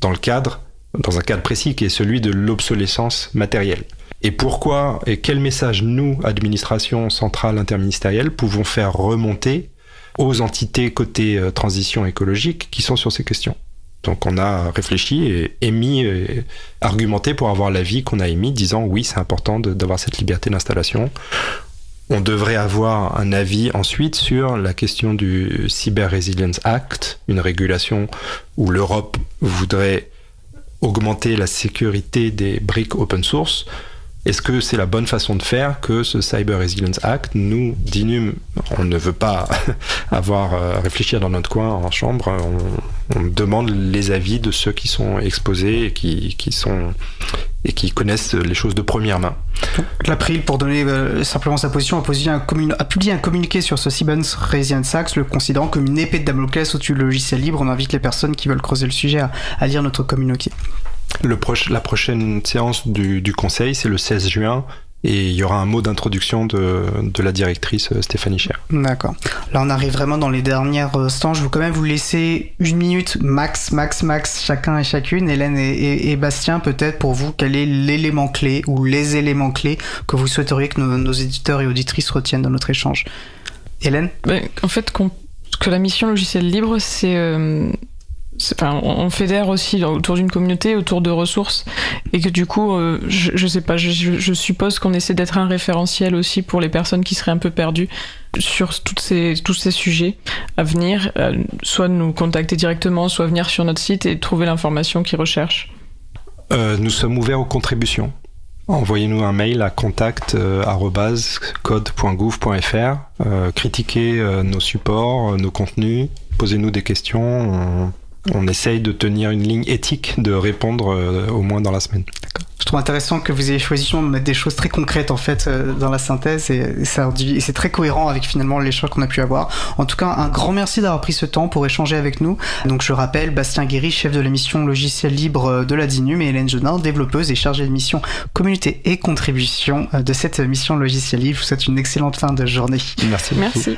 Dans le cadre dans un cadre précis qui est celui de l'obsolescence matérielle. Et pourquoi et quel message nous, administration centrale interministérielle, pouvons faire remonter aux entités côté euh, transition écologique qui sont sur ces questions? Donc on a réfléchi et émis, et argumenté pour avoir l'avis qu'on a émis, disant oui c'est important d'avoir cette liberté d'installation. On devrait avoir un avis ensuite sur la question du Cyber Resilience Act, une régulation où l'Europe voudrait augmenter la sécurité des briques open source. Est-ce que c'est la bonne façon de faire que ce Cyber Resilience Act Nous, d'Inum, on ne veut pas avoir à réfléchir dans notre coin en chambre. On, demande les avis de ceux qui sont exposés et qui, qui sont et qui connaissent les choses de première main. L'April, pour donner euh, simplement sa position, a, un, publié un communiqué sur ce Cyber Resilience Act, le considérant comme une épée de Damoclès au-dessus du logiciel libre. On invite les personnes qui veulent creuser le sujet à lire notre communiqué. Le la prochaine séance du, du Conseil, c'est le 16 juin. Et il y aura un mot d'introduction de, de, la directrice euh, Stéphanie Cher. D'accord. Là, on arrive vraiment dans les dernières instants. Je vais quand même vous laisser une minute max, max, max, chacun et chacune. Hélène et, et, Bastien, peut-être pour vous, quel est l'élément clé ou les éléments clés que vous souhaiteriez que nos, nos éditeurs et auditrices retiennent dans notre échange? Hélène? Ben, En fait, que la mission logiciel libre, c'est euh, On fédère aussi autour d'une communauté, autour de ressources, et que du coup, euh, je, sais pas, je, suppose qu'on essaie d'être un référentiel aussi pour les personnes qui seraient un peu perdues sur ces, tous ces sujets à venir, euh, soit nous contacter directement, soit venir sur notre site et trouver l'information qu'ils recherchent. Euh, nous sommes ouverts aux contributions. Envoyez-nous un mail à contact.code.gouv.fr, critiquez nos supports, nos contenus, posez-nous des questions. On on essaye de tenir une ligne éthique, de répondre euh, au moins dans la semaine. Je trouve intéressant que vous ayez choisi de mettre des choses très concrètes en fait euh, dans la synthèse et, c'est très cohérent avec finalement l'échange qu'on a pu avoir. En tout cas, un grand merci d'avoir pris ce temps pour échanger avec nous. Donc je rappelle, Bastien Guéry, chef de l'émission logiciel libre euh, de la DINUM et Hélène Jonin, développeuse et chargée de mission communauté et contribution de cette mission logiciel libre. Je vous souhaite une excellente fin de journée. Merci. Merci.